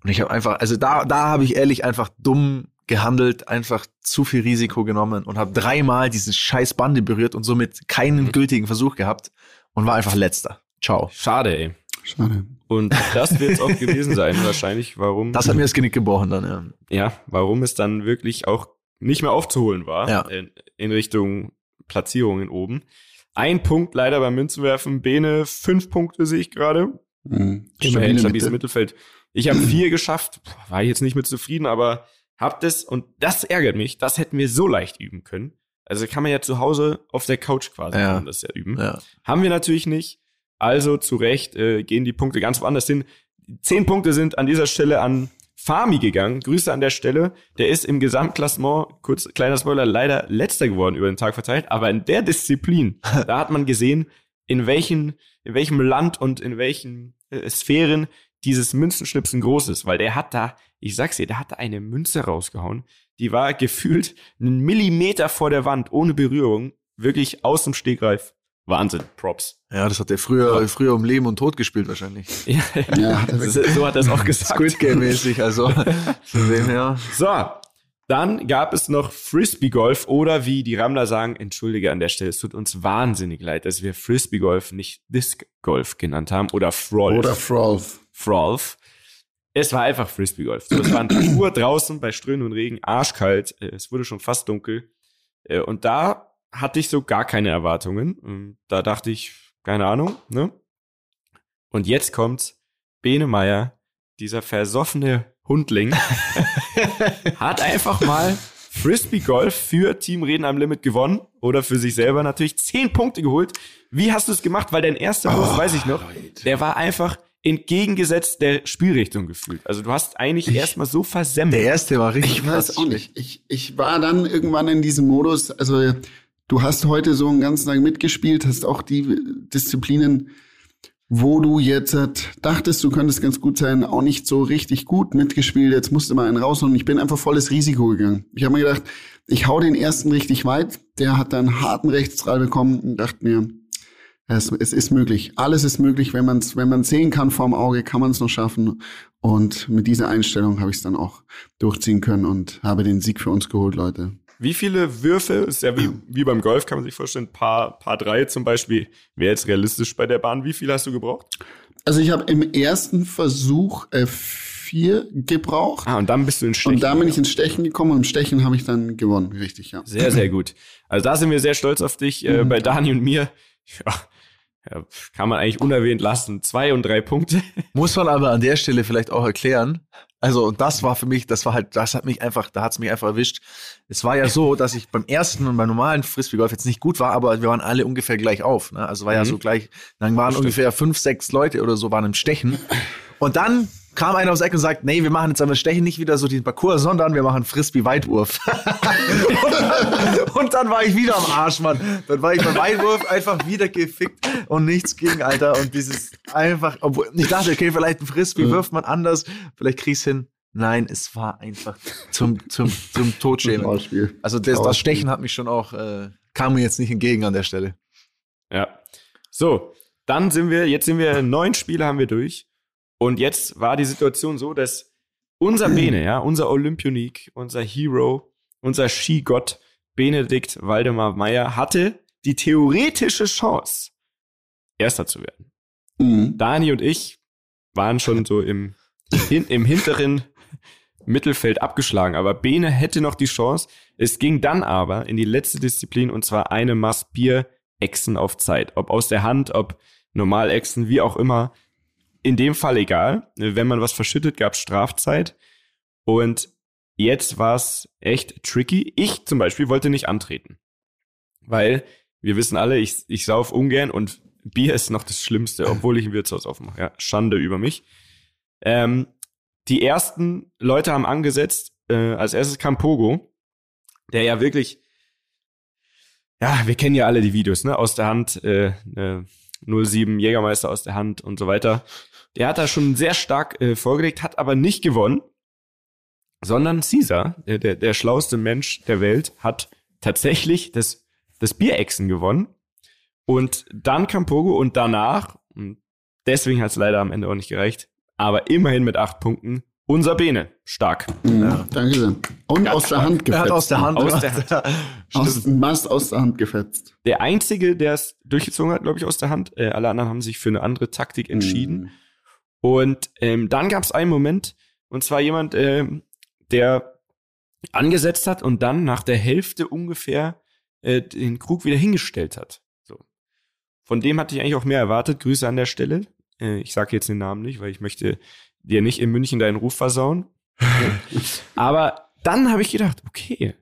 Und ich habe einfach, also da, da habe ich ehrlich einfach dumm gehandelt, einfach zu viel Risiko genommen und habe dreimal diesen scheiß Bande berührt und somit keinen Mhm. gültigen Versuch gehabt und war einfach letzter. Ciao. Schade, ey. Schade. Und das wird es auch gewesen sein, wahrscheinlich, warum, Das hat mir das Genick gebrochen dann, ja. ja, warum es dann wirklich auch nicht mehr aufzuholen war Ja. in, in Richtung Platzierungen oben. Ein Punkt leider beim Münzenwerfen. Bene, fünf Punkte sehe ich gerade. Mhm. Immerhin Stabile stabiles Mitte. Mittelfeld. Ich habe vier geschafft, Puh, war ich jetzt nicht mit zufrieden, aber hab das und das ärgert mich. Das hätten wir so leicht üben können. Also kann man ja zu Hause auf der Couch quasi Ja. das ja üben. ja. Haben wir natürlich nicht. Also zu Recht äh, gehen die Punkte ganz woanders hin. Zehn Punkte sind an dieser Stelle an Fami gegangen. Grüße an der Stelle. Der ist im Gesamtklassement, kurz kleiner Spoiler, leider letzter geworden über den Tag verteilt. Aber in der Disziplin, da hat man gesehen, in welchen, in welchem Land und in welchen äh, Sphären dieses Münzenschnipsen groß ist. Weil der hat da, ich sag's dir, der hat da eine Münze rausgehauen. Die war gefühlt einen Millimeter vor der Wand, ohne Berührung. Wirklich aus dem Stegreif. Wahnsinn, Props. Ja, das hat er früher, früher um Leben und Tod gespielt wahrscheinlich. Ja, Ja, so, so hat er es auch gesagt. Squid Game-mäßig, also von dem her. So, dann gab es noch Frisbee Golf oder wie die Rammler sagen, entschuldige an der Stelle, es tut uns wahnsinnig leid, dass wir Frisbee Golf nicht Disc Golf genannt haben oder Frolf. Oder Frolf. Frolf. Es war einfach Frisbee Golf. So, es war ein Uhr draußen bei Strömen und Regen, arschkalt, äh, es wurde schon fast dunkel. Äh, Und da hatte ich so gar keine Erwartungen. Und Da dachte ich, keine Ahnung, ne? Und jetzt kommt Bene Meier, dieser versoffene Hundling, hat einfach mal Frisbee Golf für Team Reden am Limit gewonnen oder für sich selber natürlich zehn Punkte geholt. Wie hast du es gemacht? Weil dein erster Wurf, weiß ich noch, der war einfach entgegengesetzt der Spielrichtung gefühlt. Also du hast eigentlich erstmal so versemmelt. Der erste war richtig. Ich weiß auch nicht. Ich, ich war dann irgendwann in diesem Modus, also du hast heute so einen ganzen Tag mitgespielt, hast auch die Disziplinen, wo du jetzt dachtest, du könntest ganz gut sein, auch nicht so richtig gut mitgespielt. Jetzt musste mal einen raushauen. Ich bin einfach volles Risiko gegangen. Ich habe mir gedacht, ich hau den ersten richtig weit. Der hat dann harten Rechtsstrahl bekommen und dachte mir, es, es ist möglich. Alles ist möglich, wenn man es wenn man's sehen kann vorm Auge, kann man es noch schaffen. Und mit dieser Einstellung habe ich es dann auch durchziehen können und habe den Sieg für uns geholt, Leute. Wie viele Würfe, ist ja wie, wie beim Golf, kann man sich vorstellen, paar, paar drei zum Beispiel, wäre jetzt realistisch bei der Bahn. Wie viele hast du gebraucht? Also ich habe im ersten Versuch äh, vier gebraucht. Ah, und dann bist du in Stechen. und da bin ich ins Stechen gekommen und im Stechen habe ich dann gewonnen, richtig, ja. Sehr, sehr gut. Also da sind wir sehr stolz auf dich. Äh, bei Dani und mir, ja, ja, kann man eigentlich unerwähnt lassen. Zwei und drei Punkte. Muss man aber an der Stelle vielleicht auch erklären. Also, und das war für mich, das war halt, das hat mich einfach, da hat's mich einfach erwischt. Es war ja so, dass ich beim ersten und beim normalen Frisbee-Golf jetzt nicht gut war, aber wir waren alle ungefähr gleich auf. Ne? Also war ja Mhm. so gleich, dann waren ungefähr fünf, sechs Leute oder so waren im Stechen. Und dann kam einer aufs Eck und sagt, nee, wir machen jetzt aber Stechen nicht wieder so den Parcours, sondern wir machen Frisbee-Weitwurf. und, dann, und dann war ich wieder am Arsch, Mann. Dann war ich beim Weitwurf einfach wieder gefickt und nichts ging, Alter. Und dieses einfach, obwohl ich dachte, okay, vielleicht ein Frisbee wirft man anders, vielleicht krieg's hin. Nein, es war einfach zum, zum, zum Totschämen. Also das, das. Stechen hat mich schon auch, äh, kam mir jetzt nicht entgegen an der Stelle. Ja. So, dann sind wir, jetzt sind wir, neun Spiele haben wir durch. Und jetzt war die Situation so, dass unser Bene, ja, unser Olympionik, unser Hero, unser Skigott Benedikt Waldemar Meyer hatte die theoretische Chance, Erster zu werden. Mhm. Dani und ich waren schon so im, hin, im hinteren Mittelfeld abgeschlagen, aber Bene hätte noch die Chance. Es ging dann aber in die letzte Disziplin und zwar eine Maß Bier Echsen auf Zeit. Ob aus der Hand, ob normal Echsen, wie auch immer. In dem Fall egal. Wenn man was verschüttet, gab es Strafzeit. Und jetzt war es echt tricky. Ich zum Beispiel wollte nicht antreten. Weil wir wissen alle, ich, ich sauf ungern und Bier ist noch das Schlimmste, obwohl ich ein Wirtshaus aufmache. Ja, Schande über mich. Ähm, die ersten Leute haben angesetzt. Äh, als erstes kam Pogo, der ja wirklich, ja, wir kennen ja alle die Videos, ne? Aus der Hand, äh, äh, 07 Jägermeister aus der Hand und so weiter. Der hat da schon sehr stark äh, vorgelegt, hat aber nicht gewonnen, sondern Caesar, der, der, der schlauste Mensch der Welt, hat tatsächlich das, das Bierechsen gewonnen. Und dann kam Pogo und danach, und deswegen hat es leider am Ende auch nicht gereicht, aber immerhin mit acht Punkten, unser Bene. Stark. Mhm. Ja. Danke sehr. Und aus der Hand Er hat gefetzt. aus der Hand. Aus der Aus, Mast aus der Hand gefetzt. Der Einzige, der es durchgezogen hat, glaube ich, aus der Hand. Äh, alle anderen haben sich für eine andere Taktik entschieden. Mhm. Und ähm, dann gab es einen Moment, und zwar jemand, ähm, der angesetzt hat und dann nach der Hälfte ungefähr äh, den Krug wieder hingestellt hat. So. Von dem hatte ich eigentlich auch mehr erwartet. Grüße an der Stelle. Äh, ich sage jetzt den Namen nicht, weil ich möchte dir nicht in München deinen Ruf versauen. Aber dann habe ich gedacht, okay,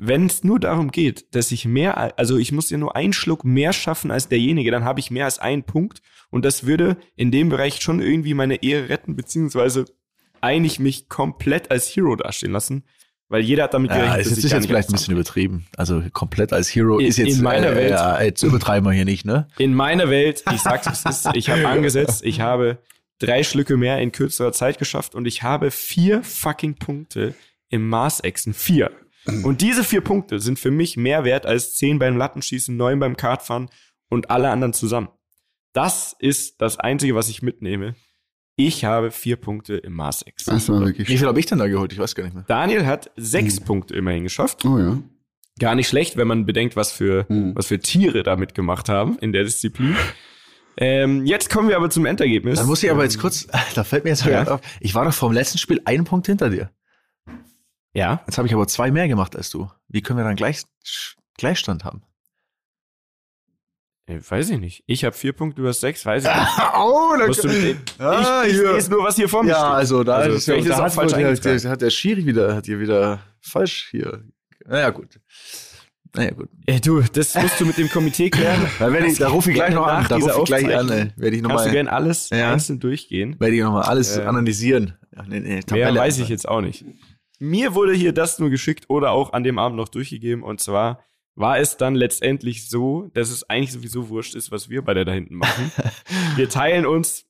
wenn es nur darum geht, dass ich mehr, also ich muss ja nur einen Schluck mehr schaffen als derjenige, dann habe ich mehr als einen Punkt und das würde in dem Bereich schon irgendwie meine Ehre retten, beziehungsweise eigentlich mich komplett als Hero dastehen lassen, weil jeder hat damit Ja, gerechnet, ist jetzt, ich ist gar jetzt vielleicht ein bisschen übertrieben. Also komplett als Hero In- ist jetzt in meiner äh, Welt. Ja, jetzt übertreiben wir hier nicht, ne? In meiner Welt, ich sag's es ist, ich habe angesetzt, ich habe drei Schlücke mehr in kürzerer Zeit geschafft und ich habe vier fucking Punkte im Maßechsen. Vier. Und diese vier Punkte sind für mich mehr wert als zehn beim Lattenschießen, neun beim Kartfahren und alle anderen zusammen. Das ist das Einzige, was ich mitnehme. Ich habe vier Punkte im Maßechsen. Das war wirklich. Wie viel habe ich denn da geholt? Ich weiß gar nicht mehr. Daniel hat sechs Punkte immerhin geschafft. Oh ja. Gar nicht schlecht, wenn man bedenkt, was für, Hm. was für Tiere da mitgemacht haben in der Disziplin. Ähm, jetzt kommen wir aber zum Endergebnis. Dann muss ich aber jetzt kurz, da fällt mir jetzt Ja. gerade auf, ich war doch vom letzten Spiel einen Punkt hinter dir. Ja, Jetzt habe ich aber zwei mehr gemacht als du. Wie können wir dann gleich, Gleichstand haben? äh, weiß ich nicht. Ich habe vier Punkte, du hast sechs, weiß ich nicht. oh, da Musst du mit dem, Ah, ich, ich lese nur, was hier vor mir Ja, steht. also da Also, ist ja, ist da hat, falsch der, der, hat der Schiri wieder, hat hier wieder falsch hier. Naja, gut. Naja, gut. Ey, du, das musst du mit dem Komitee klären. Da, ich, da rufe ich gleich noch an. Da rufe ich gleich an. Ey. Werde ich Kannst du nochmal gerne alles Ja. einzeln durchgehen. werde ich noch mal alles Äh, analysieren. Ja, nee, nee, Mehr weiß ich jetzt auch nicht. Mir wurde hier das nur geschickt oder auch an dem Abend noch durchgegeben. Und zwar war es dann letztendlich so, dass es eigentlich sowieso wurscht ist, was wir beide da hinten machen. wir teilen uns,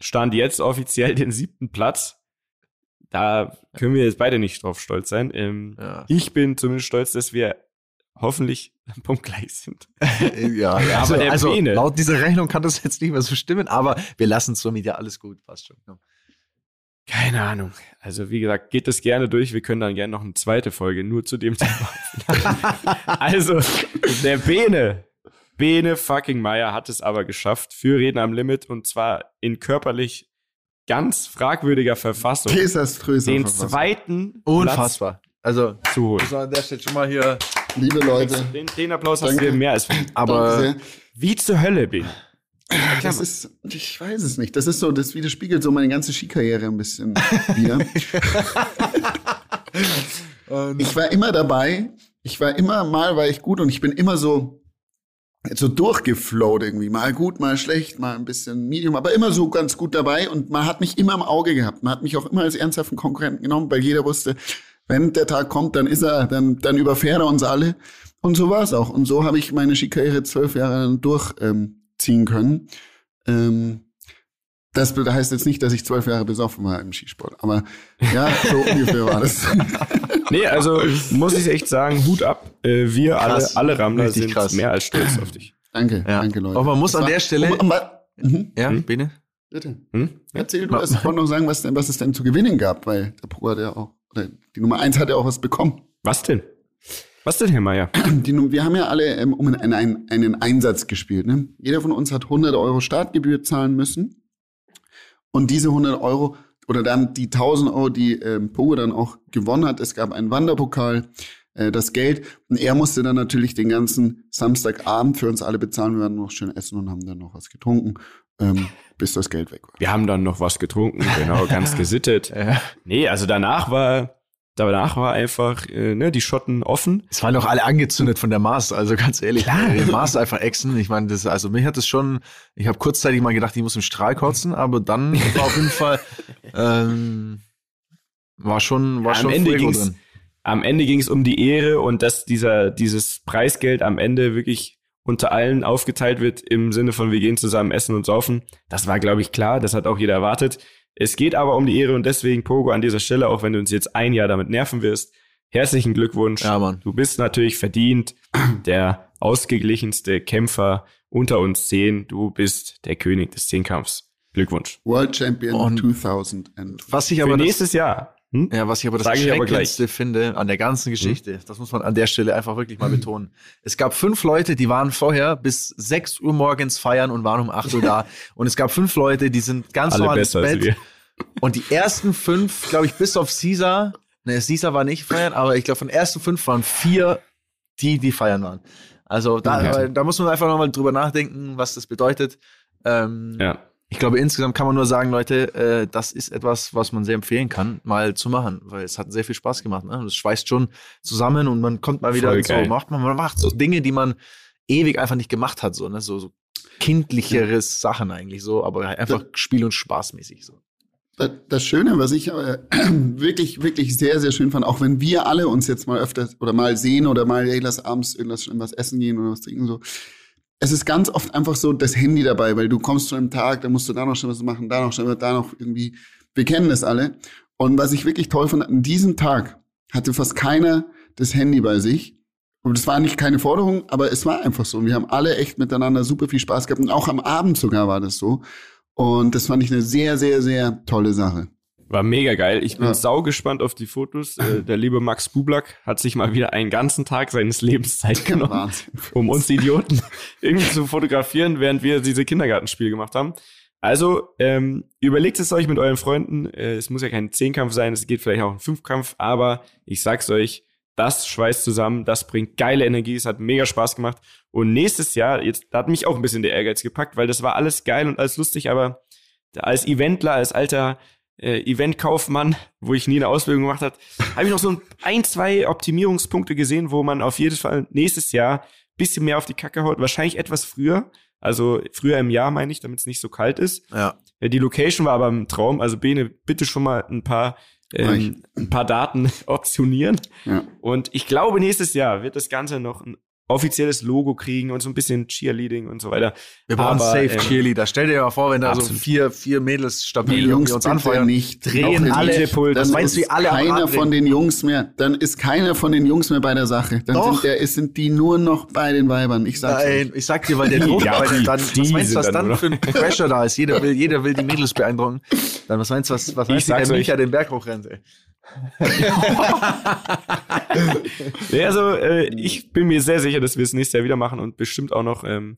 stand jetzt offiziell den siebten Platz. Da können wir jetzt beide nicht drauf stolz sein. Ähm, Ja. Ich bin zumindest stolz, dass wir hoffentlich punktgleich sind. ja, ja. Also, also laut dieser Rechnung kann das jetzt nicht mehr so stimmen, aber wir lassen es somit ja alles gut, passt schon. Keine Ahnung. Also wie gesagt, geht das gerne durch. Wir können dann gerne noch eine zweite Folge nur zu dem Thema. also der Bene, Bene fucking Meier hat es aber geschafft für Reden am Limit und zwar in körperlich ganz fragwürdiger Verfassung Desaströser den Verfassung. zweiten Unfassbar. Also, Platz zu holen. an der Stelle schon mal hier. Liebe Leute, Den, den Applaus hast Danke. du dir mehr als verdient. Aber danke. Wie zur Hölle, Bene. Das ist, ich weiß es nicht. Das ist so, das widerspiegelt so meine ganze Skikarriere ein bisschen wieder. ich war immer dabei. Ich war immer, mal war ich gut und ich bin immer so, so durchgeflowt irgendwie. Mal gut, mal schlecht, mal ein bisschen medium, aber immer so ganz gut dabei und man hat mich immer im Auge gehabt. Man hat mich auch immer als ernsthaften Konkurrenten genommen, weil jeder wusste, wenn der Tag kommt, dann ist er, dann, dann überfährt er uns alle. Und so war es auch. Und so habe ich meine Skikarriere zwölf Jahre durchziehen ähm, ziehen können. Ähm, das heißt jetzt nicht, dass ich zwölf Jahre besoffen war im Skisport, aber ja, so ungefähr war das. Nee, also muss ich echt sagen, Hut ab. Äh, wir Krass. alle, alle Rammler sind krass. mehr als stolz auf dich. danke, Ja. danke Leute. Aber man muss Das an war- der Stelle- Um, um, mhm, Ja, Hm? Bene? bitte. Hm? Erzähl du wollte noch sagen, was, denn, was es denn zu gewinnen gab, weil der Pro hat ja auch, oder die Nummer eins hat ja auch was bekommen. Was denn? Was denn, Herr Meier? Wir haben ja alle ähm, um einen, einen, einen Einsatz gespielt. Ne? Jeder von uns hat 100 Euro Startgebühr zahlen müssen. Und diese 100 Euro oder dann die 1000 Euro, die ähm, Pogo dann auch gewonnen hat. Es gab einen Wanderpokal, äh, das Geld. Und er musste dann natürlich den ganzen Samstagabend für uns alle bezahlen. Wir waren noch schön essen und haben dann noch was getrunken, ähm, bis das Geld weg war. Wir haben dann noch was getrunken, genau, ganz gesittet. Ja. Nee, also danach war, danach war einfach, äh, ne, die Schotten offen. Es waren doch alle angezündet von der Mars, also ganz ehrlich. Klar. Die Mars einfach exen. Ich meine, das, also mich hat es schon, ich habe kurzzeitig mal gedacht, ich muss im Strahl kotzen, aber dann war auf jeden Fall, ähm, war schon, war Am schon Ende Fuego ging's- Am Ende ging es um die Ehre und dass dieser, dieses Preisgeld am Ende wirklich unter allen aufgeteilt wird im Sinne von wir gehen zusammen essen und saufen. Das war, glaube ich, klar. Das hat auch jeder erwartet. Es geht aber um die Ehre und deswegen, Pogo, an dieser Stelle, auch wenn du uns jetzt ein Jahr damit nerven wirst, herzlichen Glückwunsch. Ja, Mann. Du bist natürlich verdient der ausgeglichenste Kämpfer unter uns zehn. Du bist der König des Zehnkampfs. Glückwunsch. World Champion Und- 2000. Was ich Für aber nächstes Jahr. Hm? ja, was ich aber das Sag aber. Schrecklichste finde an der ganzen Geschichte, das muss man an der Stelle einfach wirklich mal betonen. Es gab fünf Leute, die waren vorher bis 6 Uhr morgens feiern und waren um 8 Uhr da. Und es gab fünf Leute, die sind ganz Alle normal ins Bett. Und die ersten fünf, glaube ich, bis auf Caesar, ne, Caesar war nicht feiern, aber ich glaube, von den ersten fünf waren vier, die, die feiern waren. Also da, Okay. da muss man einfach nochmal drüber nachdenken, was das bedeutet. Ähm, Ja. Ich glaube, insgesamt kann man nur sagen, Leute, äh, das ist etwas, was man sehr empfehlen kann, mal zu machen, weil es hat sehr viel Spaß gemacht. Ne? Es schweißt schon zusammen und man kommt mal wieder so, macht man, man macht so Dinge, die man ewig einfach nicht gemacht hat, so, ne? so, so kindlicheres Sachen eigentlich so, aber halt einfach Spiel- und Spaßmäßig so. Das Schöne, was ich äh, wirklich, wirklich sehr, sehr schön fand, auch wenn wir alle uns jetzt mal öfter oder mal sehen oder mal, hey, lass abends irgendwas, irgendwas essen gehen oder was trinken, so. Es ist ganz oft einfach so das Handy dabei, weil du kommst zu einem Tag, da musst du da noch schnell was machen, da noch schnell, da noch irgendwie. Wir kennen das alle. Und was ich wirklich toll fand, an diesem Tag hatte fast keiner das Handy bei sich. Und das war nicht keine Forderung, aber es war einfach so. Und wir haben alle echt miteinander super viel Spaß gehabt. Und auch am Abend sogar war das so. Und das fand ich eine sehr, sehr, sehr tolle Sache. War mega geil. Ich bin ja. sau gespannt auf die Fotos. Äh, der liebe Max Bublak hat sich mal wieder einen ganzen Tag seines Lebens Zeit genommen, Wahnsinn. um uns Idioten irgendwie zu fotografieren, während wir diese Kindergartenspiel gemacht haben. Also ähm, überlegt es euch mit euren Freunden. Äh, es muss ja kein Zehnkampf sein, es geht vielleicht auch ein Fünfkampf, aber ich sag's euch, das schweißt zusammen, das bringt geile Energie, es hat mega Spaß gemacht. Und nächstes Jahr, jetzt, da hat mich auch ein bisschen der Ehrgeiz gepackt, weil das war alles geil und alles lustig, aber als Eventler, als alter äh, Eventkaufmann, wo ich nie eine Ausbildung gemacht habe, habe ich noch so ein, zwei Optimierungspunkte gesehen, wo man auf jeden Fall nächstes Jahr bisschen mehr auf die Kacke haut, wahrscheinlich etwas früher, also früher im Jahr meine ich, damit es nicht so kalt ist. Ja. Die Location war aber ein Traum, also Bene, bitte schon mal ein paar ähm, ein paar Daten optionieren. Ja. Und ich glaube, nächstes Jahr wird das Ganze noch ein offizielles Logo kriegen und so ein bisschen Cheerleading und so weiter. Wir brauchen Aber, safe ähm, Cheerleader. Stell dir mal vor, wenn da absolut. so vier, vier Mädels stabil die Jungs uns anfeuern, nicht drehen alle, dann das meinst du, alle keiner von den Jungs mehr, dann ist keiner von den Jungs mehr bei der Sache. Dann Doch. sind, der, sind die nur noch bei den Weibern. Ich sag's Nein, ich sag dir, weil der Druck, ja, weil die, dann, was meinst du, was dann, dann für ein Pressure da ist? Jeder will, jeder will die Mädels beeindrucken. Dann was meinst du, was, was meinst du, der Micha den Berg hochrennt, ey? Ja, also äh, ich bin mir sehr sicher, dass wir es nächstes Jahr wieder machen und bestimmt auch noch ähm,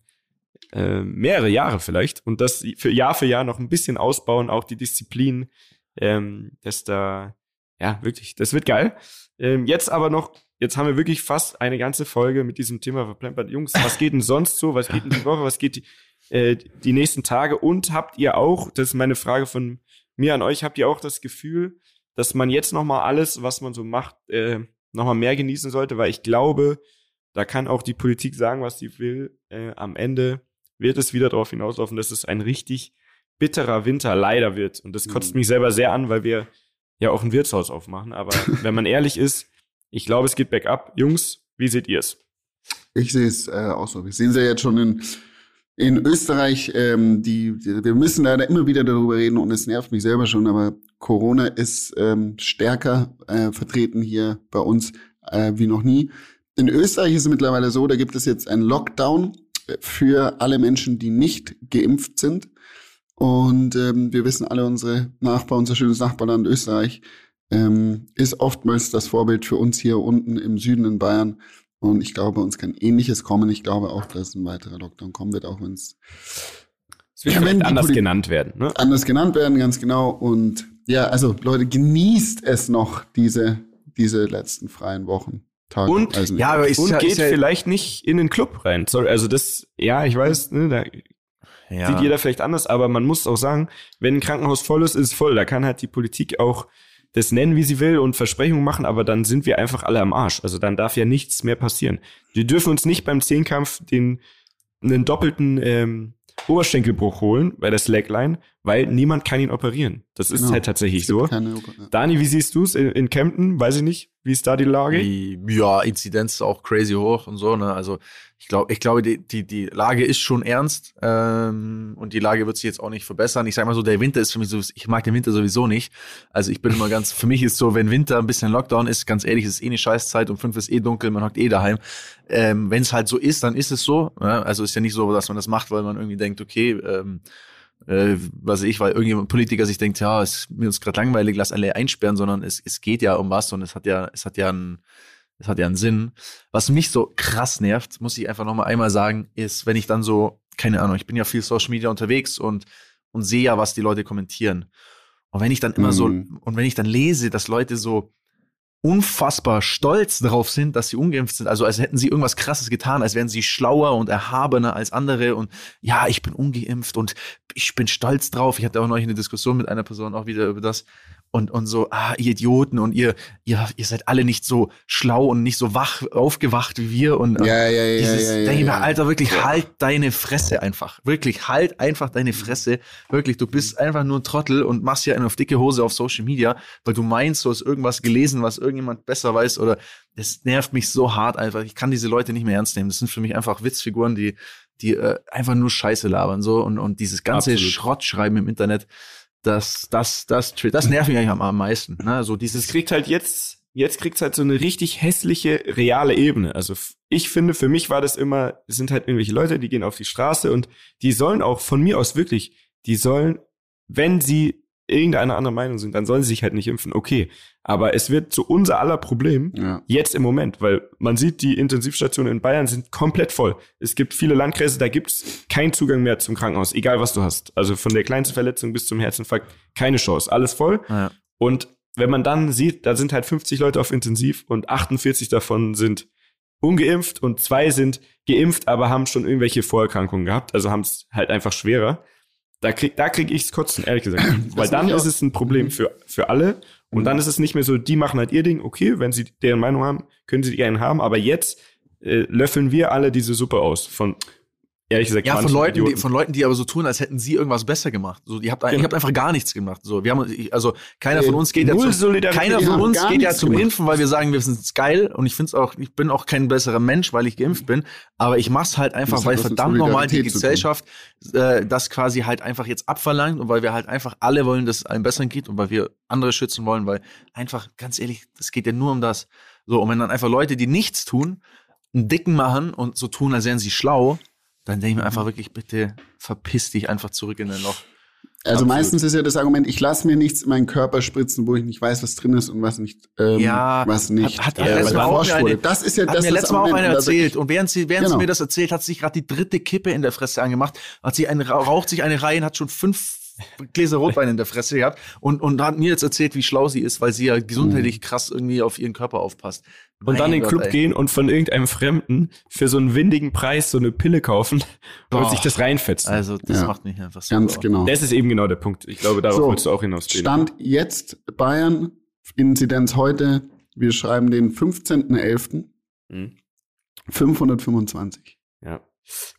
äh, mehrere Jahre vielleicht und das für Jahr für Jahr noch ein bisschen ausbauen, auch die Disziplin, ähm, dass da ja wirklich, das wird geil. Ähm, jetzt aber noch, jetzt haben wir wirklich fast eine ganze Folge mit diesem Thema verplempert. Jungs, was geht denn sonst so? Was geht denn die Woche? Was geht die, äh, die nächsten Tage? Und habt ihr auch, das ist meine Frage von mir an euch, habt ihr auch das Gefühl, dass man jetzt noch mal alles, was man so macht, äh, noch mal mehr genießen sollte, weil ich glaube, da kann auch die Politik sagen, was sie will. Äh, am Ende wird es wieder darauf hinauslaufen, dass es ein richtig bitterer Winter leider wird. Und das kotzt mhm. mich selber sehr an, weil wir ja auch ein Wirtshaus aufmachen. Aber wenn man ehrlich ist, ich glaube, es geht bergab. Jungs, wie seht ihr es? Ich sehe es äh, auch so. Wir sehen es ja jetzt schon in in Österreich, ähm, die, die, wir müssen leider immer wieder darüber reden und es nervt mich selber schon, aber Corona ist ähm, stärker äh, vertreten hier bei uns äh, wie noch nie. In Österreich ist es mittlerweile so, da gibt es jetzt einen Lockdown für alle Menschen, die nicht geimpft sind. Und ähm, wir wissen alle, unsere Nachbar, unser schönes Nachbarland Österreich ähm, ist oftmals das Vorbild für uns hier unten im Süden in Bayern. Und ich glaube, uns kann Ähnliches kommen. Ich glaube auch, dass ein weiterer Lockdown kommen wird, auch wenn es es wird ja, anders Poli genannt werden. Ne? Anders genannt werden, ganz genau. Und ja, also Leute, genießt es noch, diese, diese letzten freien Wochen. Tage. Und, also ja, aber und ja, geht ja, vielleicht nicht in den Club rein. Sorry, also das, ja, ich weiß, ne, da ja. sieht jeder vielleicht anders, aber man muss auch sagen, wenn ein Krankenhaus voll ist, ist es voll. Da kann halt die Politik auch das nennen, wie sie will und Versprechungen machen, aber dann sind wir einfach alle am Arsch. Also dann darf ja nichts mehr passieren. Wir dürfen uns nicht beim Zehnkampf den einen doppelten ähm, Oberschenkelbruch holen bei der Slackline, weil niemand kann ihn operieren. Das ist genau. halt tatsächlich so. Keine, ja. Dani, wie siehst du es in, in Kempten? Weiß ich nicht. Wie ist da die Lage? Ja, Inzidenz ist auch crazy hoch und so. Ne? Also ich glaube, ich glaube, die, die, die Lage ist schon ernst ähm, und die Lage wird sich jetzt auch nicht verbessern. Ich sag mal so, der Winter ist für mich so, ich mag den Winter sowieso nicht. Also ich bin immer ganz, für mich ist so, wenn Winter ein bisschen Lockdown ist, ganz ehrlich, es ist eh eine Scheißzeit, um fünf ist eh dunkel, man hockt eh daheim. Ähm, wenn es halt so ist, dann ist es so. Ja? Also ist ja nicht so, dass man das macht, weil man irgendwie denkt, okay, ähm, äh, was ich, weil irgendjemand Politiker sich denkt, ja, es ist mir uns gerade langweilig, lass alle einsperren, sondern es, es geht ja um was und es hat ja, es hat ja ein das hat ja einen Sinn. Was mich so krass nervt, muss ich einfach nochmal einmal sagen, ist, wenn ich dann so, keine Ahnung, ich bin ja viel Social Media unterwegs und, und sehe ja, was die Leute kommentieren. Und wenn ich dann immer mhm. so, und wenn ich dann lese, dass Leute so unfassbar stolz darauf sind, dass sie ungeimpft sind, also als hätten sie irgendwas krasses getan, als wären sie schlauer und erhabener als andere. Und ja, ich bin ungeimpft und ich bin stolz drauf. Ich hatte auch neulich eine Diskussion mit einer Person auch wieder über das und, und so, ah, ihr Idioten und ihr, ihr, ihr seid alle nicht so schlau und nicht so wach aufgewacht wie wir und Ja, ja, ja, dieses, ja, ja, denke ich mir, ja. Alter, wirklich, halt deine Fresse einfach. Wirklich, halt einfach deine Fresse. Wirklich, du bist einfach nur ein Trottel und machst hier einen auf dicke Hose auf Social Media, weil du meinst, du hast irgendwas gelesen, was irgendjemand besser weiß oder das nervt mich so hart einfach. Ich kann diese Leute nicht mehr ernst nehmen. Das sind für mich einfach Witzfiguren, die, die äh, einfach nur Scheiße labern so und, und dieses ganze Absolut. Schrottschreiben im Internet, das, das, das, das nervt mich eigentlich am, meisten. Ne? So Es dieses, kriegt halt jetzt, jetzt kriegt's halt so eine richtig hässliche, reale Ebene. Also ich finde, für mich war das immer, es sind halt irgendwelche Leute, die gehen auf die Straße und die sollen auch von mir aus wirklich, die sollen, wenn sie irgendeiner anderen Meinung sind, dann sollen sie sich halt nicht impfen. Okay. Aber es wird zu unser aller Problem, Ja. Jetzt im Moment, weil man sieht, die Intensivstationen in Bayern sind komplett voll. Es gibt viele Landkreise, da gibt's keinen Zugang mehr zum Krankenhaus, egal was du hast. Also von der kleinsten Verletzung bis zum Herzinfarkt, keine Chance. Alles voll. ja. Und wenn man dann sieht, da sind halt 50 Leute auf Intensiv und 48 davon sind ungeimpft und zwei sind geimpft, aber haben schon irgendwelche Vorerkrankungen gehabt, also haben es halt einfach schwerer. Da krieg, da krieg ich's kotzen, ehrlich gesagt. Weil dann ist es ein Problem für, für alle. Und dann ist es nicht mehr so, die machen halt ihr Ding, okay, wenn sie deren Meinung haben, können sie die gerne haben, aber jetzt äh, löffeln wir alle diese Suppe aus. Von, ehrlich gesagt, Ja, von Leuten, die, von Leuten, die aber so tun, als hätten sie irgendwas besser gemacht. So, ihr habt, Genau. ihr habt einfach gar nichts gemacht. So, wir haben, also keiner von uns geht ja zum, keiner von uns geht ja zum gemacht. Impfen, weil wir sagen, wir sind geil und ich finde es auch, ich bin auch kein besserer Mensch, weil ich geimpft bin, aber ich mach's halt einfach, weil verdammt nochmal die. Gesellschaft äh, das quasi halt einfach jetzt abverlangt und weil wir halt einfach alle wollen, dass es allen besser geht und weil wir andere schützen wollen, weil einfach, ganz ehrlich, das geht ja nur um das. So, und wenn dann einfach Leute, die nichts tun, einen Dicken machen und so tun, als wären sie schlau, dann denke ich mir einfach wirklich, bitte verpiss dich einfach zurück in dein Loch. Also Absolut. meistens ist ja das Argument, ich lasse mir nichts in meinen Körper spritzen, wo ich nicht weiß, was drin ist und was nicht, ähm, Ja, was nicht hat- hat äh, Mal auch erforscht wurde. Das ist ja Hat das mir letztes Mal auch einer Also erzählt. Und während sie, während Genau. sie mir das erzählt, hat sie sich gerade die dritte Kippe in der Fresse angemacht, hat sie eine, raucht sich eine rein, hat schon fünf Gläser Rotwein in der Fresse gehabt und, und hat mir jetzt erzählt, wie schlau sie ist, weil sie ja gesundheitlich krass irgendwie auf ihren Körper aufpasst. und dann Mein in den Club ey. gehen und von irgendeinem Fremden für so einen windigen Preis so eine Pille kaufen und sich das reinfetzen. Also, das Ja. macht mich einfach so. Ganz genau. das ist eben genau der Punkt. Ich glaube, darauf So, wolltest du auch hinaus. Stand jetzt Bayern, Inzidenz heute, wir schreiben den 15.11., Mhm. 525. Ja.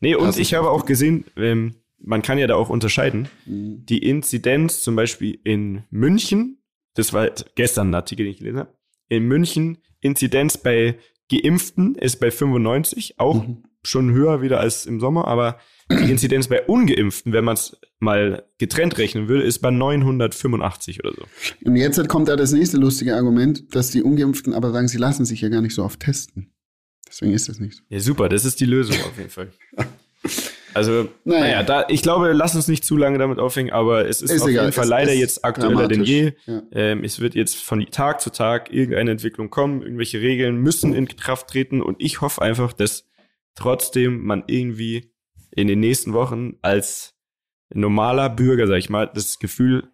Nee, und Das ich habe auch gesehen, ähm, man kann ja da auch unterscheiden. Mhm. Die Inzidenz zum Beispiel in München, das war gestern ein Artikel, den ich gelesen habe, in München Inzidenz bei Geimpften ist bei 95, auch Mhm. schon höher wieder als im Sommer, aber die Inzidenz bei Ungeimpften, wenn man es mal getrennt rechnen würde, ist bei 985 oder so. Und jetzt kommt da das nächste lustige Argument, dass die Ungeimpften aber sagen, sie lassen sich ja gar nicht so oft testen. Deswegen ist das nicht so. Ja, super, das ist die Lösung auf jeden Fall. Also, Naja. naja, da, ich glaube, lass uns nicht zu lange damit aufhängen, aber es ist, Ist auf egal, jeden Fall es leider jetzt aktueller denn je. Ja. Ähm, es wird jetzt von Tag zu Tag irgendeine Entwicklung kommen, irgendwelche Regeln müssen in Kraft treten und ich hoffe einfach, dass trotzdem man irgendwie in den nächsten Wochen als normaler Bürger, sag ich mal, das Gefühl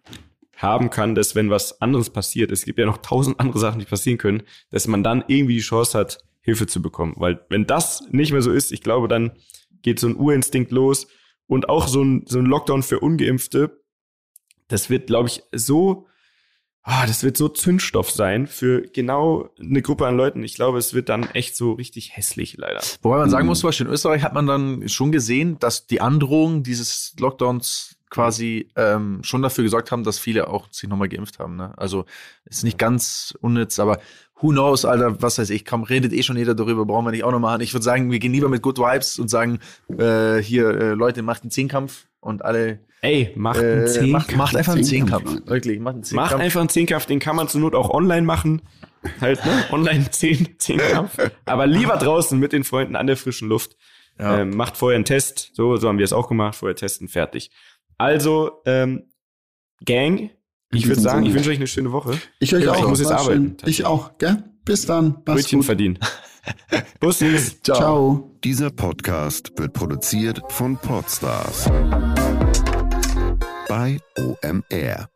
haben kann, dass wenn was anderes passiert, es gibt ja noch tausend andere Sachen, die passieren können, dass man dann irgendwie die Chance hat, Hilfe zu bekommen. Weil wenn das nicht mehr so ist, ich glaube, dann geht so ein Urinstinkt los und auch so ein, so ein Lockdown für Ungeimpfte, das wird, glaube ich, so, ah, das wird so Zündstoff sein für genau eine Gruppe an Leuten. Ich glaube, es wird dann echt so richtig hässlich, leider. Wobei man sagen Mhm. muss, zum Beispiel in Österreich hat man dann schon gesehen, dass die Androhung dieses Lockdowns quasi ähm, schon dafür gesorgt haben, dass viele auch sich nochmal geimpft haben. Ne? Also ist nicht ganz unnütz, aber who knows, Alter, was weiß ich, komm, redet eh schon jeder darüber, brauchen wir nicht auch noch machen. Ich würde sagen, wir gehen lieber mit Good Vibes und sagen, äh, hier, äh, Leute, macht einen Zehnkampf und alle Ey, macht einen äh, Zehnkampf. macht, macht einfach einen Zehnkampf, Zehnkampf. Wirklich, macht einen Zehnkampf. Macht einfach einen Zehnkampf, den kann man zur Not auch online machen. Halt, ne? Online Zehn, Zehnkampf. Aber lieber draußen mit den Freunden an der frischen Luft. Ja. Ähm, macht vorher einen Test. So, so haben wir es auch gemacht. Vorher testen, fertig. Also, ähm, Gang, ich würde sagen, ich wünsche euch eine schöne Woche. Ich euch Ja, auch. ich muss jetzt war arbeiten, schön. Ich auch, gell? Bis dann. Brötchen verdienen. Bussis. Ciao. Ciao. Dieser Podcast wird produziert von Podstars bei OMR.